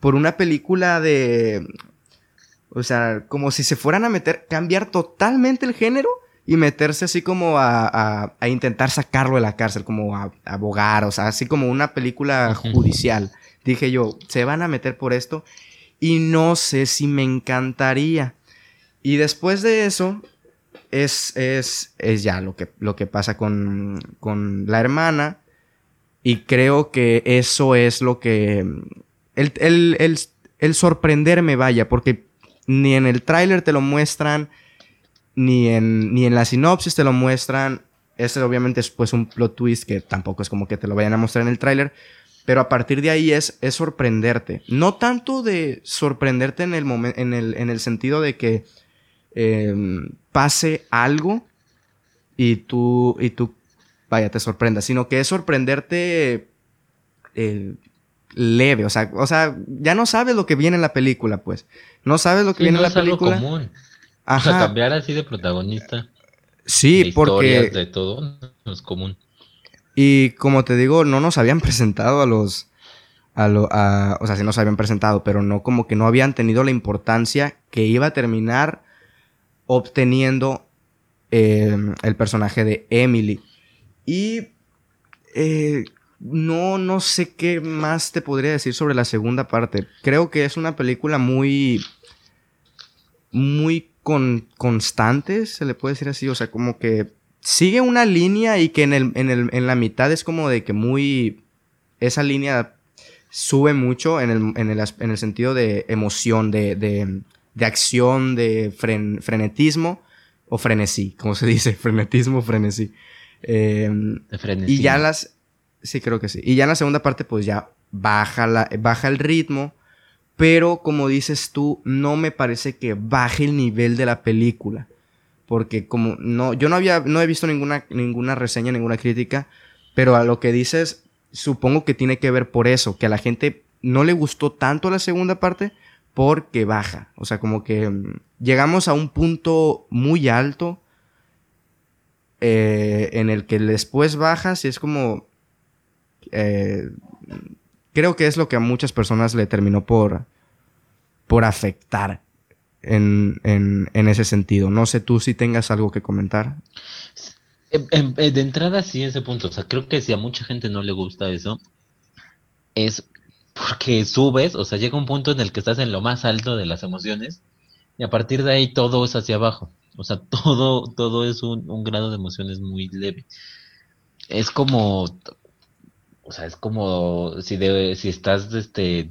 por una película de... O sea, como si se fueran a meter, cambiar totalmente el género y meterse así como a, a, intentar sacarlo de la cárcel, como a, abogar, o sea, así como una película judicial. Dije yo, se van a meter por esto y no sé si me encantaría. Y después de eso, es, es, es ya lo que, lo que pasa con, con la hermana. Y creo que eso es lo que... El, el, el, el sorprenderme, vaya, porque ni en el tráiler te lo muestran, ni en, ni en la sinopsis te lo muestran. Este obviamente es pues un plot twist que tampoco es como que te lo vayan a mostrar en el tráiler. Pero a partir de ahí es, es sorprenderte. No tanto de sorprenderte en el, en el, en el sentido de que em, pase algo y tú, y tú, vaya, te sorprendas, sino que es sorprenderte eh, leve, o sea, o sea, ya no sabes lo que viene en la película, pues. No sabes lo que viene en la película. común. Ajá. O sea, cambiar así de protagonista. Sí, porque de todo no es común. Y como te digo, no nos habían presentado a los a lo, a, o sea, sí nos habían presentado, pero no como que no habían tenido la importancia que iba a terminar obteniendo eh, el personaje de Emily. Y eh, no, no sé qué más te podría decir sobre la segunda parte. Creo que es una película muy. muy con, constante, se le puede decir así. O sea, como que sigue una línea y que en, el, en, el, en la mitad es como de que muy. Esa línea sube mucho en el, en el, en el sentido de emoción, de, de, de acción, de frenetismo o frenesí, como se dice, frenetismo, frenesí. Eh, frenesí. Y ya las, Sí, creo que sí. Y ya en la segunda parte, pues ya baja, la, baja el ritmo. Pero como dices tú, no me parece que baje el nivel de la película. Porque como no, yo no había, no he visto ninguna, ninguna reseña, ninguna crítica. Pero a lo que dices, supongo que tiene que ver por eso, que a la gente no le gustó tanto la segunda parte porque baja. O sea, como que mm, llegamos a un punto muy alto eh, en el que después bajas y es como eh, creo que es lo que a muchas personas le terminó por, por afectar en, ese sentido. No sé tú si tengas algo que comentar. De entrada sí ese punto, o sea, creo que si a mucha gente no le gusta eso, es porque subes, o sea, llega un punto en el que estás en lo más alto de las emociones y a partir de ahí todo es hacia abajo, o sea, todo, todo es un, un grado de emociones muy leve. es como, o sea, es como si, de, si estás este,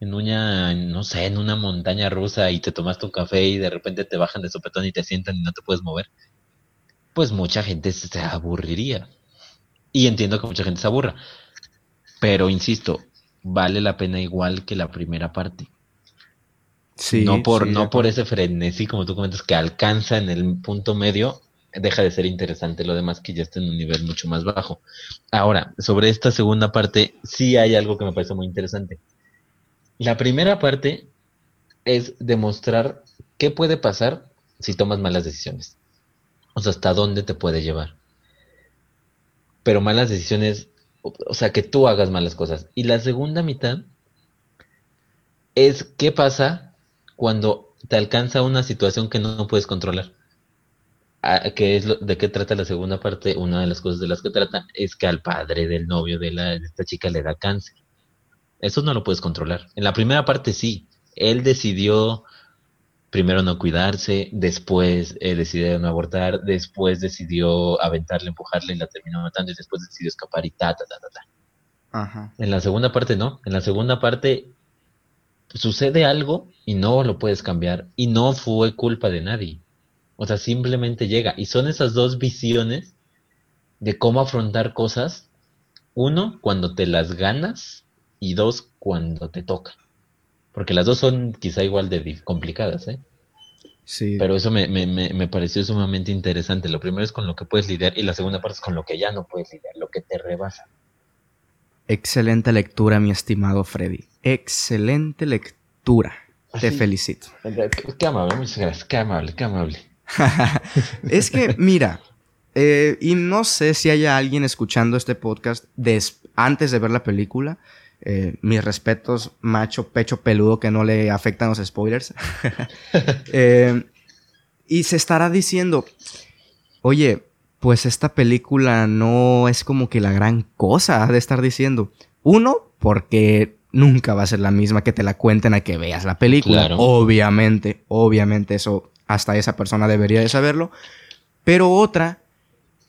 en una, no sé, en una montaña rusa y te tomaste un café y de repente te bajan de sopetón y te sientan y no te puedes mover, pues mucha gente se aburriría. Y entiendo que mucha gente se aburra. Pero insisto, vale la pena igual que la primera parte. Sí, no por, no por ese frenesí, como tú comentas, que alcanza en el punto medio, deja de ser interesante lo demás que ya está en un nivel mucho más bajo. Ahora, sobre esta segunda parte, sí hay algo que me parece muy interesante. La primera parte es demostrar qué puede pasar si tomas malas decisiones. O sea, hasta dónde te puede llevar. Pero malas decisiones, o sea, que tú hagas malas cosas. Y la segunda mitad es qué pasa cuando te alcanza una situación que no puedes controlar. Ah, ¿Qué es lo, ¿De qué trata la segunda parte? Una de las cosas de las que trata es que al padre del novio de, la, de esta chica le da cáncer. Eso no lo puedes controlar. En la primera parte sí. Él decidió primero no cuidarse, después eh, decidió no abortar, después decidió aventarle, empujarle y la terminó matando y después decidió escapar y ta, ta, ta, ta, ta. Ajá. En la segunda parte no. En la segunda parte sucede algo y no lo puedes cambiar y no fue culpa de nadie. O sea, simplemente llega. Y son esas dos visiones de cómo afrontar cosas. Uno, cuando te las ganas y dos, cuando te toca. Porque las dos son quizá igual de complicadas, ¿eh? Sí. Pero eso me, me, me, pareció sumamente interesante. Lo primero es con lo que puedes lidiar y la segunda parte es con lo que ya no puedes lidiar, lo que te rebasa. Excelente lectura, mi estimado Freddy. Excelente lectura. Te felicito. Qué amable, muchas gracias. Qué amable, qué amable. es que, mira, eh, y no sé si haya alguien escuchando este podcast antes de ver la película. Eh, mis respetos, macho, pecho peludo, que no le afectan los spoilers. Eh, y se estará diciendo, oye, pues esta película no es como que la gran cosa de estar diciendo. Uno, porque nunca va a ser la misma que te la cuenten a que veas la película. Obviamente, obviamente eso hasta esa persona debería de saberlo. Pero otra,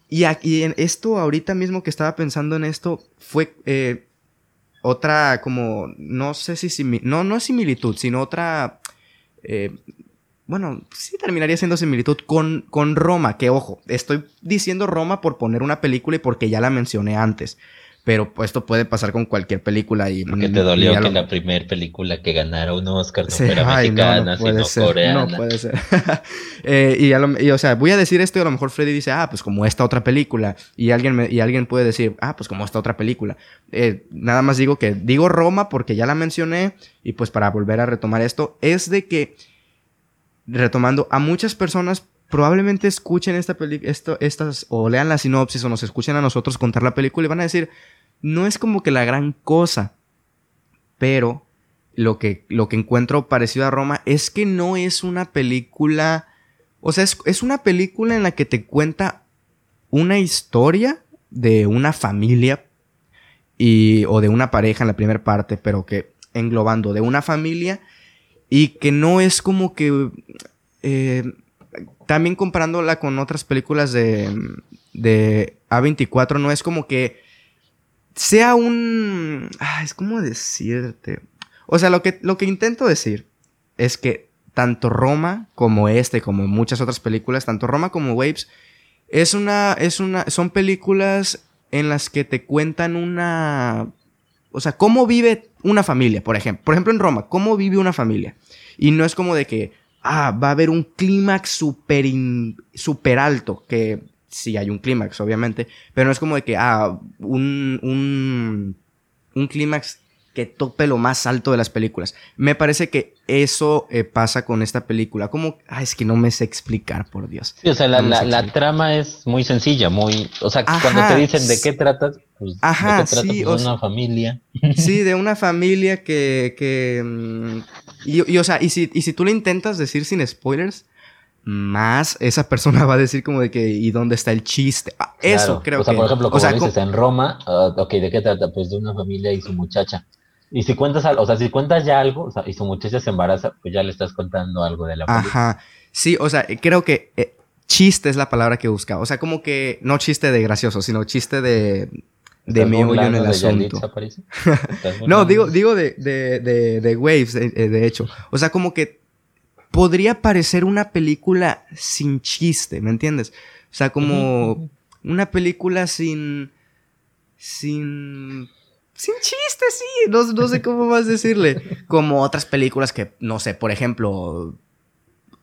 y, aquí, en esto ahorita mismo que estaba pensando en esto, fue eh, otra como, no sé si, no, no es similitud, sino otra, eh, bueno, sí terminaría siendo similitud con, con Roma, que ojo, estoy diciendo Roma por poner una película y porque ya la mencioné antes. Pero pues, esto puede pasar con cualquier película y... Porque te dolió que la primera película que ganara un Oscar no fuera mexicana, sino coreana. No puede ser. eh, y, y, o sea, voy a decir esto y a lo mejor Freddy dice, ah, pues como esta otra película. Y alguien, me, y alguien puede decir, ah, pues como esta otra película. Eh, nada más digo que digo Roma porque ya la mencioné y pues para volver a retomar esto, es de que, retomando, a muchas personas probablemente escuchen esta esto, estas, o lean la sinopsis o nos escuchen a nosotros contar la película y van a decir, no es como que la gran cosa, pero lo que, lo que encuentro parecido a Roma es que no es una película, o sea, es, una película en la que te cuenta una historia de una familia y, o de una pareja en la primera parte, pero que englobando de una familia y que no es como que eh, también comparándola con otras películas de, de A24, no es como que sea un... Ah, es como decirte. O sea, lo que, lo que intento decir es que tanto Roma como este, como muchas otras películas, tanto Roma como Waves, es una, es una, son películas en las que te cuentan una, o sea, cómo vive una familia, por ejemplo. Por ejemplo, en Roma, cómo vive una familia. Y no es como de que, ah, va a haber un clímax súper super alto, que sí hay un clímax, obviamente, pero no es como de que, ah, un, un, un clímax que tope lo más alto de las películas. Me parece que eso eh, pasa con esta película. Como, ah, es que no me sé explicar, por Dios. Sí, o sea, la, la, trama es muy sencilla, muy, o sea, cuando te dicen de qué tratas, pues, Ajá, ¿de qué tratas? Sí, pues, de una familia. Sí, de una familia que, que, y, o sea, y si, y si tú le intentas decir sin spoilers, más esa persona va a decir como de que ¿y dónde está el chiste? Ah, eso creo que... O sea, por ejemplo, como dices, en Roma, uh, ok, ¿de qué trata? Pues de una familia y su muchacha. Y si cuentas algo, o sea, si cuentas ya algo, o sea, y su muchacha se embaraza, pues ya le estás contando algo de la película. Ajá, sí, o sea, creo que eh, chiste es la palabra que buscaba. O sea, como que no chiste de gracioso, sino chiste de de ¿Estás meollo en el asunto. No, digo, digo de, de, de, de Waves, eh, eh, de hecho. O sea, como que podría parecer una película sin chiste, ¿me entiendes? O sea, como una película sin. sin. sin chiste, sí. No, no sé cómo más decirle. Como otras películas que, no sé, por ejemplo.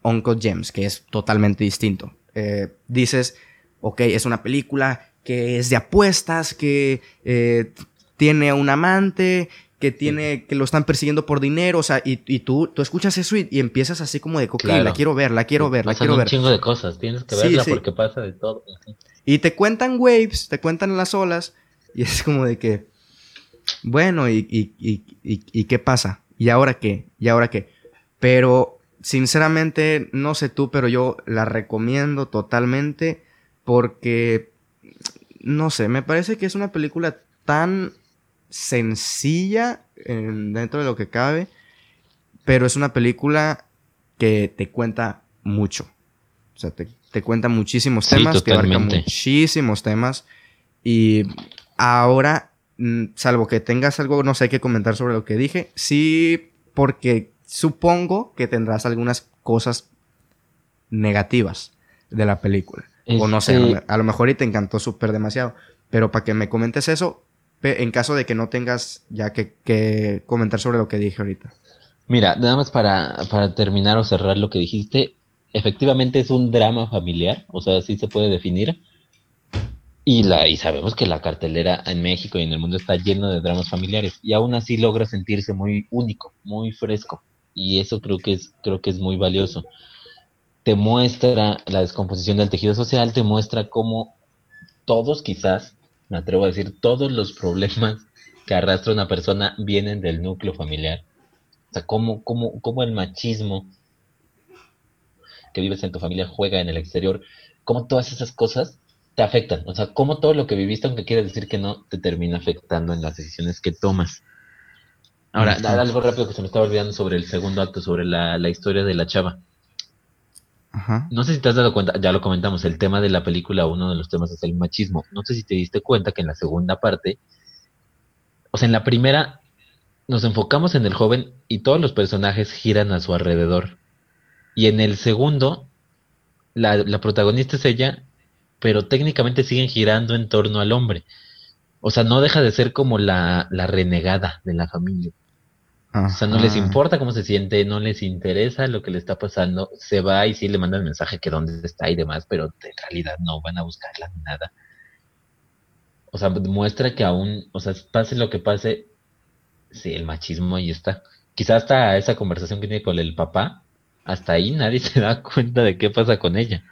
Uncle James, que es totalmente distinto. Eh, dices, ok, es una película que es de apuestas, que eh, tiene un amante, que tiene, que lo están persiguiendo por dinero, o sea, y, y tú, tú escuchas eso y, y empiezas así como de, ok, Claro. la quiero ver, la quiero ver, la quiero un ver. chingo de cosas, tienes que Sí, verla sí. porque pasa de todo. Y te cuentan waves, te cuentan las olas, y es como de que, bueno, ¿y, y, y, y- y qué pasa? ¿Y ahora qué? ¿Y ahora qué? Pero, sinceramente, no sé tú, pero yo la recomiendo totalmente porque, no sé, me parece que es una película tan sencilla en- dentro de lo que cabe, pero es una película que te cuenta mucho. O sea, te, te cuenta muchísimos Sí, temas, te abarca muchísimos temas. Y ahora, mm, salvo que tengas algo, no sé, que comentar sobre lo que dije, sí, porque supongo que tendrás algunas cosas negativas de la película. O no sé, a lo, Este- a lo mejor y te encantó súper demasiado. Pero para que me comentes eso, en caso de que no tengas ya que, que comentar sobre lo que dije ahorita. Mira, nada más para, para terminar o cerrar lo que dijiste, efectivamente es un drama familiar, o sea, así se puede definir. Y, la, y sabemos que la cartelera en México y en el mundo está lleno de dramas familiares, y aún así logra sentirse muy único, muy fresco, y eso creo que es, creo que es muy valioso. Te muestra la descomposición del tejido social, te muestra cómo todos quizás, me atrevo a decir, todos los problemas que arrastra una persona vienen del núcleo familiar. O sea, cómo, cómo, cómo el machismo que vives en tu familia juega en el exterior, cómo todas esas cosas te afectan. O sea, cómo todo lo que viviste, aunque quiere decir que no, te termina afectando en las decisiones que tomas. Ahora, algo rápido que se me estaba olvidando sobre el segundo acto, sobre la, la historia de la chava. No sé si te has dado cuenta, ya lo comentamos, el tema de la película, uno de los temas es el machismo. No sé si te diste cuenta que en la segunda parte, o sea, en la primera nos enfocamos en el joven y todos los personajes giran a su alrededor. Y en el segundo, la, protagonista es ella, pero técnicamente siguen girando en torno al hombre. O sea, no deja de ser como la renegada de la familia. O sea, no les importa cómo se siente, no les interesa lo que le está pasando, se va y sí le mandan mensaje que dónde está y demás, pero en realidad no van a buscarla ni nada. O sea, muestra que aún, o sea, pase lo que pase, sí, el machismo ahí está. Quizás hasta esa conversación que tiene con el papá, hasta ahí nadie se da cuenta de qué pasa con ella.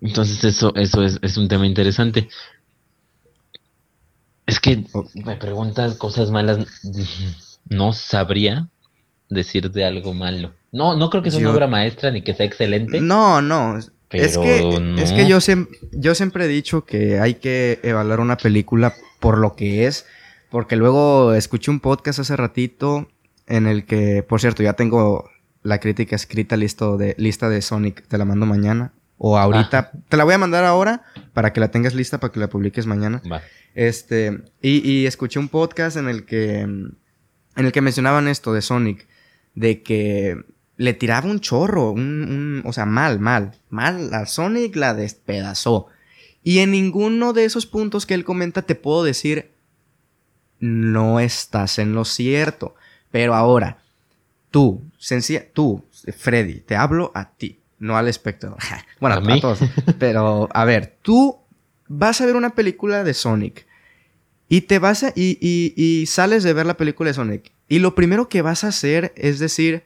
Entonces eso, eso es, es un tema interesante. Es que me preguntas cosas malas, no sabría decir de algo malo. No, no creo que sea Yo- una obra maestra ni que sea excelente. No, no. es Pero que, no. es que yo, yo siempre he dicho que hay que evaluar una película por lo que es. Porque luego escuché un podcast hace ratito en el que, por cierto, ya tengo la crítica escrita listo de, lista de Sonic. Te la mando mañana. O ahorita. Te la voy a mandar ahora para que la tengas lista para que la publiques mañana. Va. Este, y, y escuché un podcast en el que en el que mencionaban esto de Sonic, de que le tiraba un chorro, un, un- o sea, mal, mal, mal, a Sonic la despedazó. Y en ninguno de esos puntos que él comenta te puedo decir, no estás en lo cierto. Pero ahora, tú, sencilla, tú, Freddy, te hablo a ti, no al espectador. bueno, ¿A a, mí? todos. Pero, a ver, tú vas a ver una película de Sonic y te vas a, y, y- y sales de ver la película de Sonic y lo primero que vas a hacer es decir,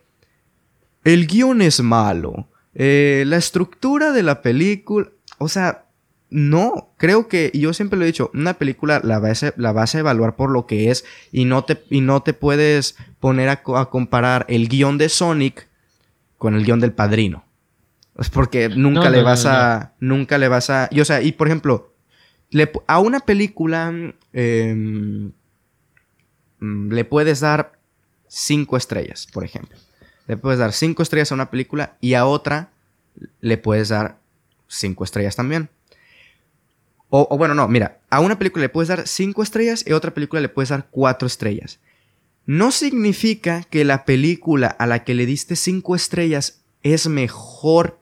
el guion es malo, eh, la estructura de la película, o sea, no, creo que, y yo siempre lo he dicho, una película la vas a, la vas a evaluar por lo que es y no te, y no te puedes poner a, co- a comparar el guion de Sonic con el guion del Padrino. Es porque nunca No, le no, vas no, a, nunca le vas a, y o sea, y por ejemplo, a una película em, le puedes dar cinco estrellas, por ejemplo. Le puedes dar cinco estrellas a una película y a otra le puedes dar cinco estrellas también. O, o, bueno, no, mira, a una película le puedes dar cinco estrellas y a otra película le puedes dar cuatro estrellas. No significa que la película a la que le diste cinco estrellas es mejor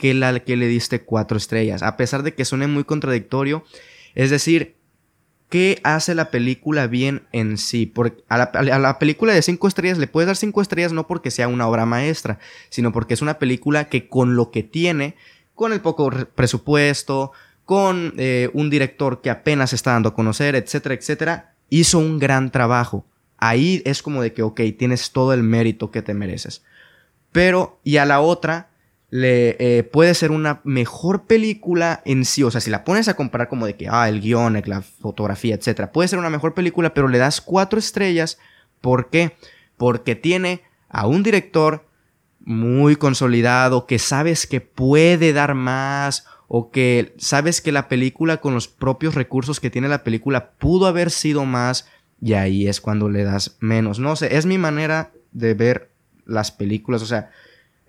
que la que le diste cuatro estrellas, a pesar de que suene muy contradictorio. Es decir, ¿qué hace la película bien en sí? Porque a, la, película de cinco estrellas le puedes dar cinco estrellas no porque sea una obra maestra, sino porque es una película que con lo que tiene, con el poco presupuesto, con eh, un director que apenas está dando a conocer, etcétera, etcétera, hizo un gran trabajo. Ahí es como de que, ok, tienes todo el mérito que te mereces. Pero, y a la otra, le eh, puede ser una mejor película en sí. O sea, si la pones a comparar como de que, ah, el guion, la fotografía, etcétera, puede ser una mejor película, pero le das cuatro estrellas. ¿Por qué? Porque tiene a un director muy consolidado que sabes que puede dar más o que sabes que la película con los propios recursos que tiene la película pudo haber sido más y ahí es cuando le das menos. No sé, es mi manera de ver las películas. O sea,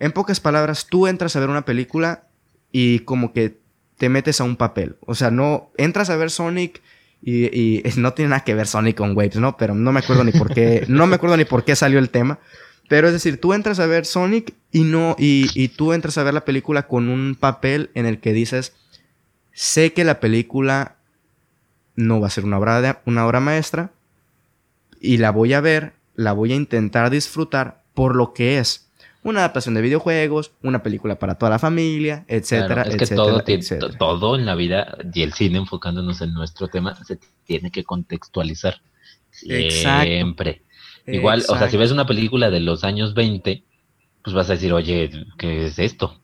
en pocas palabras, tú entras a ver una película y como que te metes a un papel. O sea, no entras a ver Sonic y, no tiene nada que ver Sonic con Waves, ¿no? Pero no me acuerdo ni por qué, no me acuerdo ni por qué salió el tema. Pero es decir, tú entras a ver Sonic y no, y, y tú entras a ver la película con un papel en el que dices, sé que la película no va a ser una obra, una obra maestra y la voy a ver, la voy a intentar disfrutar por lo que es una adaptación de videojuegos, una película para toda la familia, etcétera, es que todo, todo en la vida y el cine enfocándonos en nuestro tema se tiene que contextualizar siempre. Igual, o sea, si ves una película de los años 20, pues vas a decir, oye, ¿qué es esto?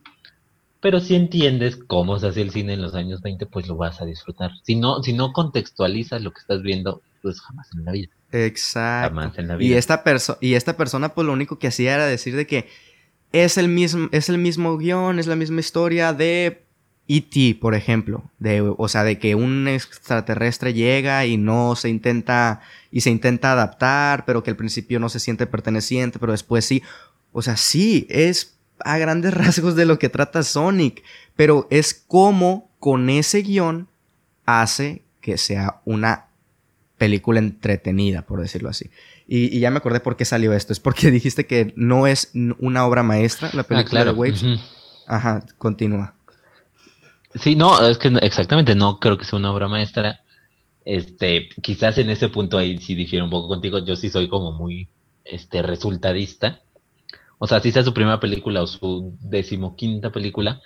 Pero si entiendes cómo se hace el cine en los años 20, pues lo vas a disfrutar. Si no, si no contextualizas lo que estás viendo, pues jamás en la vida. Exacto. Jamás en la vida. Y esta, y esta persona, pues lo único que hacía era decir de que es el mismo, es el mismo guion, es la misma historia de E.T., por ejemplo. De, o sea, de que un extraterrestre llega y no se intenta, y se intenta adaptar, pero que al principio no se siente perteneciente, pero después sí. O sea, sí, es a grandes rasgos de lo que trata Sonic, pero es como con ese guion hace que sea una película entretenida, por decirlo así. Y, ya me acordé por qué salió esto. Es porque dijiste que no es una obra maestra la película de Waves. Ajá, continúa. Sí, no, es que exactamente no creo que sea una obra maestra. Este, quizás en ese punto ahí sí difiero un poco contigo. Yo sí soy como muy este resultadista. O sea, si sea su primera película o su decimoquinta película,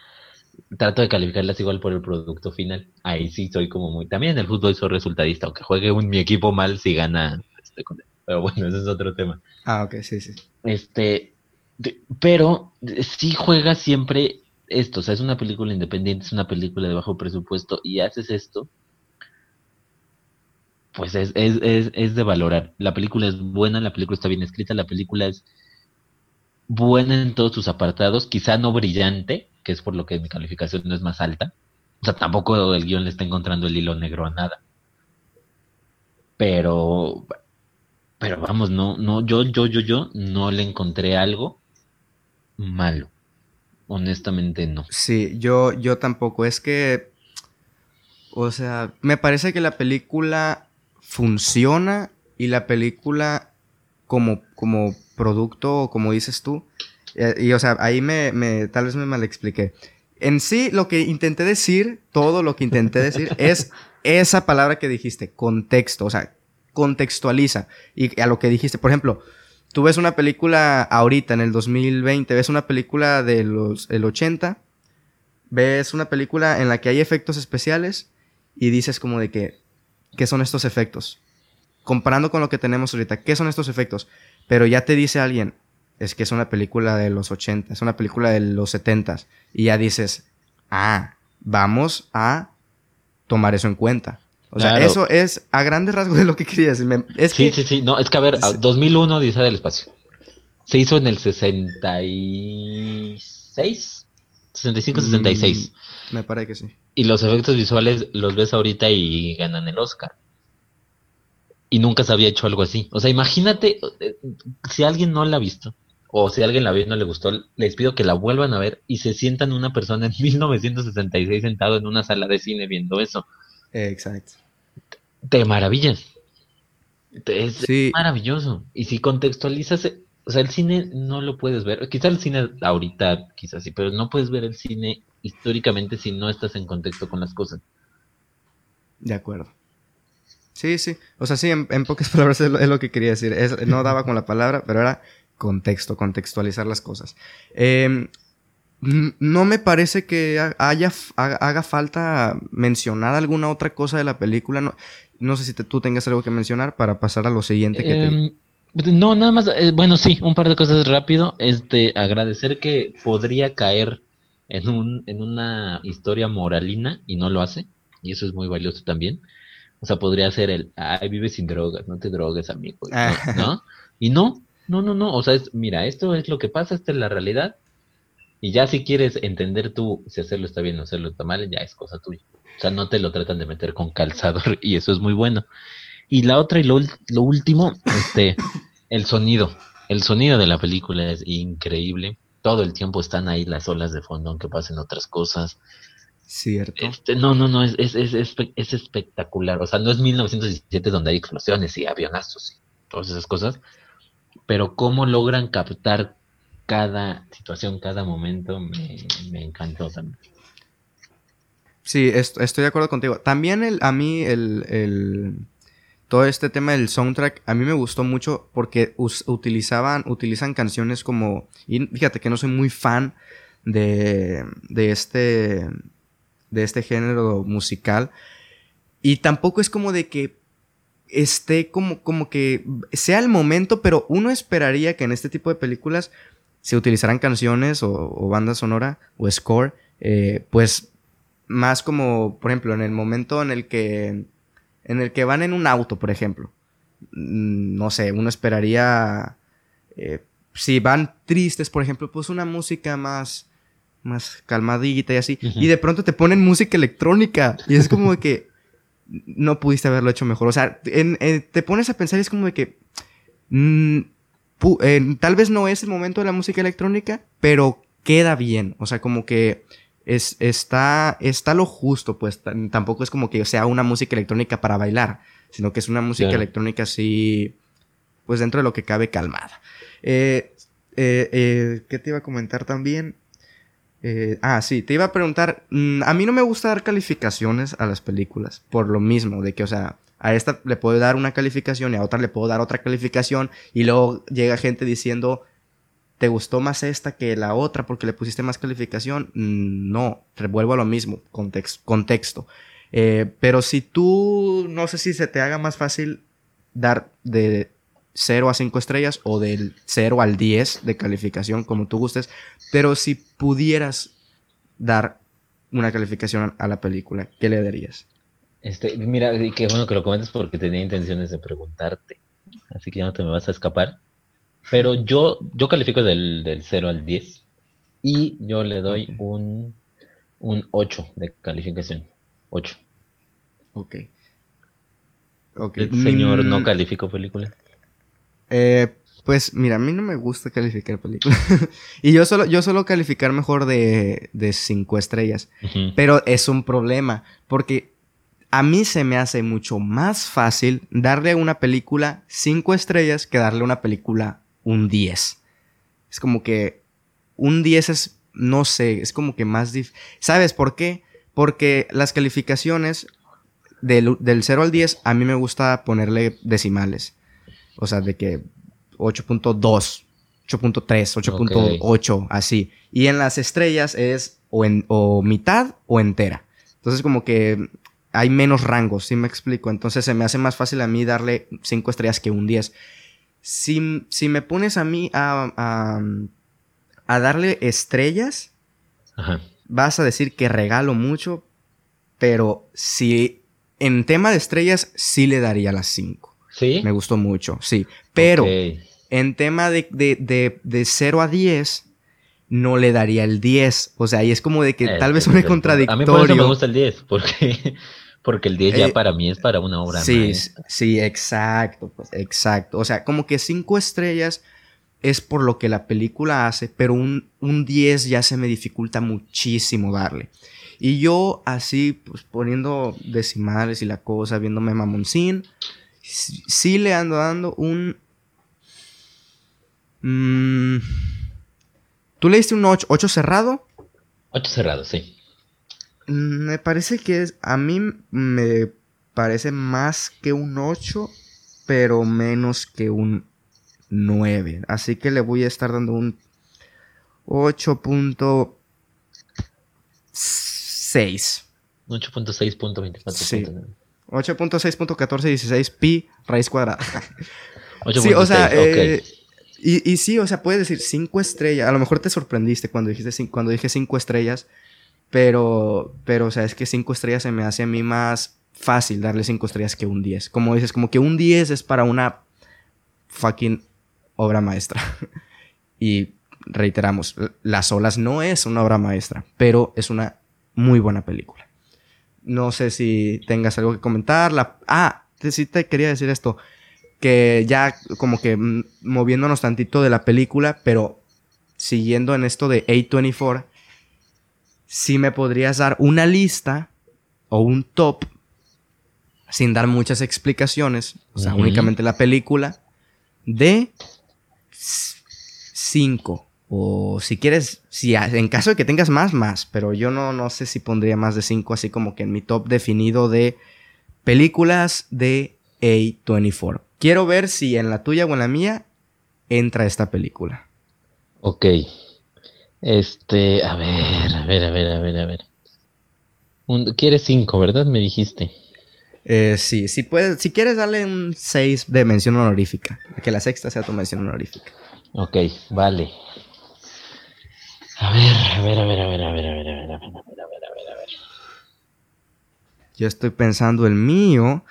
trato de calificarlas igual por el producto final. Ahí sí soy como muy. También en el fútbol soy resultadista, aunque juegue un, mi equipo mal si gana. Este, pero bueno, ese es otro tema. Ah, ok, sí, sí. Este. pero sí juega siempre esto. O sea, es una película independiente, es una película de bajo presupuesto y haces esto. Pues es, es, es, es de valorar. La película es buena, la película está bien escrita, la película es buena en todos sus apartados, quizá no brillante, que es por lo que mi calificación no es más alta. O sea, tampoco el guion le está encontrando el hilo negro a nada. Pero, pero vamos, no, no, yo, yo, yo, yo no le encontré algo malo. Honestamente no. Sí, yo, yo tampoco. Es que, o sea, me parece que la película funciona y la película como, como producto, como dices tú, eh, y, o sea, ahí me, me, tal vez me mal expliqué. En sí, lo que intenté decir, todo lo que intenté decir, es esa palabra que dijiste, contexto, o sea, contextualiza. Y a lo que dijiste, por ejemplo, tú ves una película ahorita, en el 2020, ves una película de los, el 80, ves una película en la que hay efectos especiales y dices como de que, ¿qué son estos efectos? Comparando con lo que tenemos ahorita, ¿qué son estos efectos? Pero ya te dice alguien, es que es una película de los 80, es una película de los 70 y ya dices, ah, vamos a tomar eso en cuenta. O sea, eso es a grandes rasgos de lo que quería decir. sí, sí, sí, no, es que a ver, 2001 dice del espacio. Se hizo en el 66, 65, 66. me parece que sí. Y los efectos visuales los ves ahorita y ganan el Oscar y nunca se había hecho algo así. O sea, imagínate eh, si alguien no la ha visto o si alguien la vio y no le gustó, les pido que la vuelvan a ver y se sientan una persona en 1966 sentado en una sala de cine viendo eso. Exacto. Te maravillas. Es maravilloso. Y si contextualizas, o sea, el cine no lo puedes ver. Quizá el cine ahorita, quizás sí, pero no puedes ver el cine históricamente si no estás en contexto con las cosas. De acuerdo. Sí, sí. O sea, sí, en, pocas palabras es lo, que quería decir. no daba con la palabra, pero era contexto, contextualizar las cosas. Em, no me parece que haya, haga falta mencionar alguna otra cosa de la película. No, no sé si tú tengas algo que mencionar para pasar a lo siguiente que em, No, nada más, eh, bueno, sí, un par de cosas rápido. Este, agradecer que podría caer en, un, en una historia moralina y no lo hace. Y eso es muy valioso también. O sea, podría ser el, ay, vive sin drogas, no te drogues, amigo. ¿no? Y no, no, no, no, o sea, es, mira, esto es lo que pasa, esta es la realidad. Y ya si quieres entender tú si hacerlo está bien o hacerlo está mal, ya es cosa tuya. O sea, no te lo tratan de meter con calzador y eso es muy bueno. Y la otra y lo, lo último, este, el sonido. El sonido de la película es increíble. Todo el tiempo están ahí las olas de fondo, aunque pasen otras cosas. Cierto. Este, no, no, no, es, es, es, es, espectacular. O sea, no es 1917 donde hay explosiones y avionazos y todas esas cosas, pero cómo logran captar cada situación, cada momento, me, encantó también. Sí, estoy de acuerdo contigo. También el, a mí el, todo este tema del soundtrack a mí me gustó mucho porque utilizaban, utilizan canciones como, fíjate que no soy muy fan de, de este, de este género musical y tampoco es como de que esté como, como que sea el momento, pero uno esperaría que en este tipo de películas se utilizaran canciones o, banda sonora o score, eh, pues más como, por ejemplo, en el momento en el que, en el que van en un auto, por ejemplo. Mm, no sé, uno esperaría, eh, si van tristes, por ejemplo, pues una música más, más calmadita y así. Y de pronto te ponen música electrónica y es como que, no pudiste haberlo hecho mejor. O sea, te pones a pensar y es como de que mm, tal vez no es el momento de la música electrónica, pero queda bien. O sea, como que es, está, está lo justo, pues tampoco es como que sea una música electrónica para bailar, sino que es una música electrónica así, pues dentro de lo que cabe calmada. Eh, eh, eh, ¿Qué te iba a comentar también? Eh, ah, sí, te iba a preguntar, mm, a mí no me gusta dar calificaciones a las películas, por lo mismo, de que, o sea, a esta le puedo dar una calificación y a otra le puedo dar otra calificación y luego llega gente diciendo, ¿te gustó más esta que la otra porque le pusiste más calificación? Mm, no, revuelvo a lo mismo, contexto. Eh, pero si tú, no sé si se te haga más fácil dar de 0 a 5 estrellas o del 0 al 10 de calificación, como tú gustes. Pero si pudieras dar una calificación a la película, ¿qué le darías? Este, mira, y qué bueno que lo comentes porque tenía intenciones de preguntarte. Así que ya no te me vas a escapar. Pero yo, yo califico del, del 0 al 10 y yo le doy un, un 8 de calificación. 8. Ok. okay. El señor no calificó película. Eh, pues mira, a mí no me gusta calificar películas. y yo solo, yo solo calificar mejor de, de cinco estrellas. Pero es un problema. Porque a mí se me hace mucho más fácil darle a una película cinco estrellas que darle a una película un 10. Es como que un 10 es, no sé, es como que más difícil. ¿Sabes por qué? Porque las calificaciones del, del 0 al 10 a mí me gusta ponerle decimales. O sea, de que 8.2, 8.3, 8.8, así. Y en las estrellas es o, en, o mitad o entera. Entonces como que hay menos rangos, ¿sí me explico? Entonces se me hace más fácil a mí darle 5 estrellas que un 10. Si, si me pones a mí a, a, a darle estrellas, vas a decir que regalo mucho, pero si en tema de estrellas sí le daría las 5. Sí. Me gustó mucho, sí. Pero en tema de, de, de, 0 a 10, no le daría el 10. O sea, y es como de que tal vez suene contradictorio. A mí por eso me gusta el 10, porque, porque el 10 ya eh, para mí es para una obra Sí, sí, exacto, pues, exacto. O sea, como que 5 estrellas es por lo que la película hace, pero un, un 10 ya se me dificulta muchísimo darle. Y yo así, pues poniendo decimales y la cosa, viéndome mamoncín, sí, sí le ando dando un... mm, ¿Tú le diste un 8, 8 cerrado? 8 cerrados, sí. Me parece que es, a mí me parece más que un 8, pero menos que un 9. Así que le voy a estar dando un 8.6. 8.6.24. Sí. 8.6.1416 pi raíz cuadrada. 8.6, Sí, o sea, eh, y, y sí, o sea, puedes decir 5 estrellas. A lo mejor te sorprendiste cuando dijiste cuando dije 5 estrellas, pero, pero, o sea, es que 5 estrellas se me hace a mí más fácil darle 5 estrellas que un 10. Como dices, como que un 10 es para una fucking obra maestra. y reiteramos, Las olas no es una obra maestra, pero es una muy buena película. No sé si tengas algo que comentar. La... Ah, sí te quería decir esto. Que ya como que moviéndonos tantito de la película, pero siguiendo en esto de A24, si me podrías dar una lista o un top sin dar muchas explicaciones, o sea, únicamente la película, de 5. O si quieres, si en caso de que tengas más, más. Pero yo no, no sé si pondría más de 5, así como que en mi top definido de películas de A24. Quiero ver si en la tuya o en la mía entra esta película. Ok. Este, a ver, a ver, a ver, a ver, a ver. Un- ¿Quieres 5, verdad? Me dijiste. Eh, sí, si, puedes, si quieres darle un 6 de mención honorífica. Que la sexta sea tu mención honorífica. Ok, vale. A ver, a ver, a ver, a ver, a ver, a ver, a ver, a ver, a ver, a ver, a. Yo estoy pensando el mío.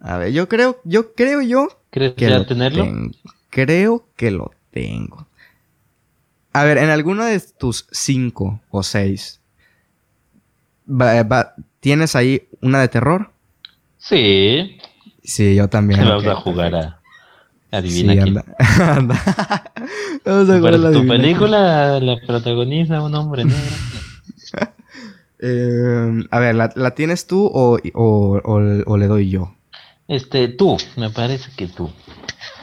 A ver, yo creo, yo creo yo ¿Crees que ya lo tenerlo? Creo que lo tengo. A ver, en alguno de tus cinco o seis, ¿tienes ahí una de terror? Sí. Sí, yo también. Vamos ok, a jugar a adivina Sí, anda. anda. Vamos a jugar a tu adivina quién. película la protagoniza un hombre negro. Eh, a ver, ¿la, la tienes tú o, o- o- o le doy yo? Este, tú, me parece que tú.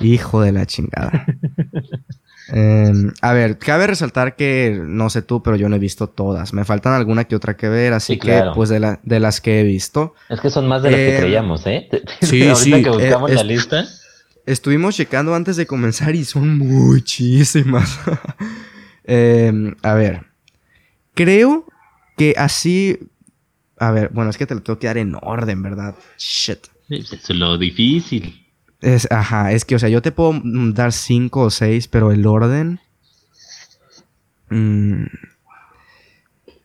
Hijo de la chingada. Eh, a ver, cabe resaltar que no sé tú, pero yo no he visto todas. Me faltan alguna que otra que ver, así Sí, que pues de, la- de las que he visto. Es que son más de las que Eh, creíamos, ¿eh? sí, Ahorita sí, que eh, buscamos la lista. Estuvimos checando antes de comenzar y son muchísimas. Eh, a ver, creo que así... A ver, bueno, es que te lo tengo que dar en orden, ¿verdad? Shit. Es lo difícil. Es, ajá, es que, o sea, yo te puedo mm, dar cinco o seis, pero el orden. mm,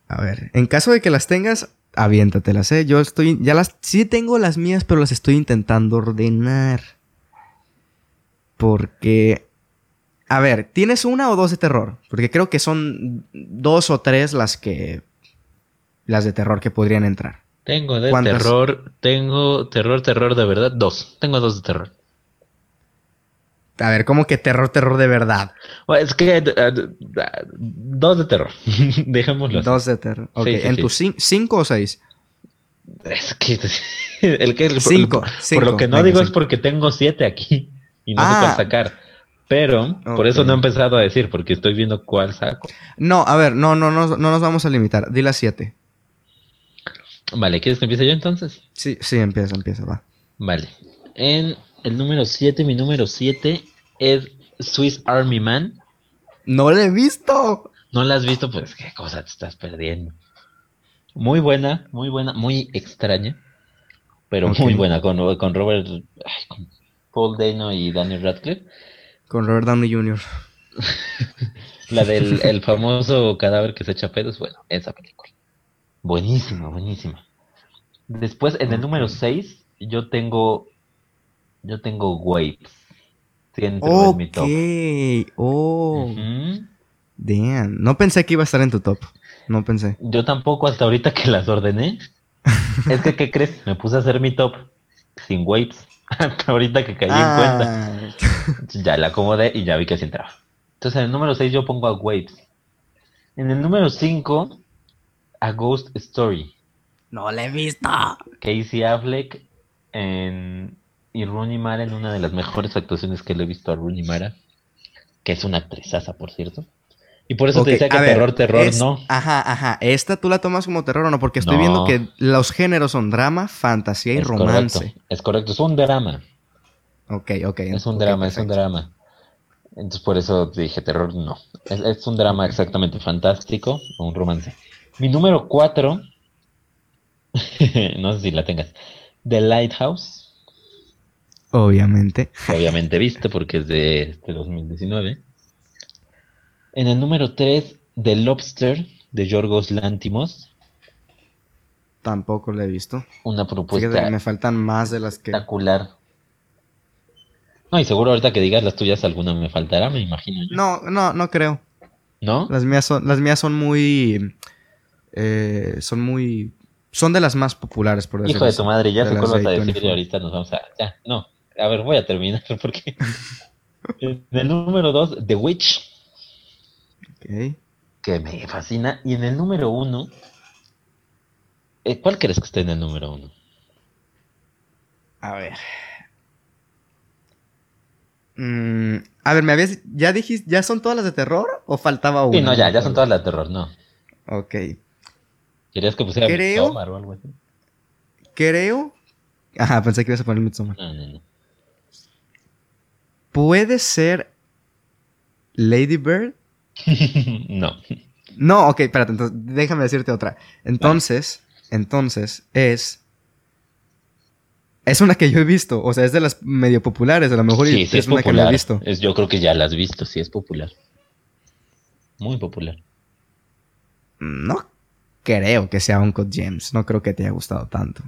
a ver, en caso de que las tengas, aviéntatelas, ¿eh? Yo estoy. Ya las. Sí tengo las mías, pero las estoy intentando ordenar. Porque. A ver, ¿tienes una o dos de terror? Porque creo que son dos o tres las que. Las de terror que podrían entrar. Tengo de ¿Cuántas? terror, tengo terror, terror de verdad, dos. Tengo dos de terror. A ver, ¿cómo que terror, terror de verdad? Bueno, es que eh, eh, dos de terror. Dejémoslo. Dos de terror. Ok, Sí, sí, ¿en sí. tus cin- cinco o seis? Es que el que por- Cinco, por, cinco, lo que no venga, digo es porque tengo siete aquí y no sé Ah. cuál sacar. Pero por eso no he empezado a decir porque estoy viendo cuál saco. No, a ver, no, no, no, no nos vamos a limitar. Di las siete. Vale, ¿quieres que empiece yo entonces? Sí, sí, empieza, empieza, va. Vale. En el número 7, mi número 7 es Swiss Army Man. ¡No la he visto! ¿No la has visto? Pues qué cosa te estás perdiendo. Muy buena, muy buena, muy extraña. Pero muy buena con, con Robert, ay, con Paul Dano y Daniel Radcliffe. Con Robert Downey Jr. La del el famoso cadáver que se echa pedos, bueno, esa película. Buenísima, buenísima. Después, en el número 6, yo tengo. Yo tengo Waves. Sí, entró en mi top. Oh, Ujú. damn. No pensé que iba a estar en tu top. No pensé. Yo tampoco hasta ahorita que las ordené. es que, ¿qué crees? Me puse a hacer mi top sin Waves. Hasta ahorita que caí en cuenta. Ah, Ya la acomodé y ya vi que sí entraba. Entonces en el número 6 yo pongo a Waves. En el número 5, a Ghost Story. no la he visto. Casey Affleck en... y Rooney Mara en una de las mejores actuaciones que le he visto a Rooney Mara. Que es una actrizaza, por cierto. Y por eso te decía que ver, terror, terror, es- no. Ajá, ajá. ¿Esta tú la tomas como terror o no? Porque estoy No. viendo que los géneros son drama, fantasía y Es romance. correcto, es correcto, es un drama. Ok, ok. Es un drama, es un drama. Entonces por eso dije terror, no. Es, es un drama exactamente fantástico o un romance. Mi número 4, no sé si la tengas, The Lighthouse, Obviamente. obviamente viste porque es de, de 2019. En el número 3, The Lobster, de Yorgos Lantimos, Tampoco la he visto. una propuesta me faltan más de las que. espectacular. No, y seguro ahorita que digas las tuyas alguna me faltará, me imagino yo. No, no, no creo. ¿No? Las mías son, las mías son muy. eh, son muy. Son de las más populares, por decirlo Hijo de así. tu madre, ya sé vas a de decir y 24. ahorita nos vamos a... Ya, no. A ver, voy a terminar porque... en el número 2, The Witch, Ok. que me fascina. Y en el número 1... ¿Cuál crees que esté en el número 1? A ver. Mm, a ver, ¿me habías. ¿Ya dijiste. ¿Ya son todas las de terror? ¿O faltaba una? Sí, no, ya, ya son todas las de terror, no. Ok. ¿Querías que pusiera Creo- Midsommar o algo así? Creo. Ajá, pensé que ibas a poner Midsommar. No, no, no. ¿Puede ser. Lady Bird? no. No, ok, espérate, entonces déjame decirte otra. Entonces, entonces es. Es una que yo he visto, o sea, es de las medio populares, a lo mejor Sí, sí es, es una que no he visto. Es, yo creo que ya la has visto, sí es popular. Muy popular. No creo que sea Uncle James, no creo que te haya gustado tanto.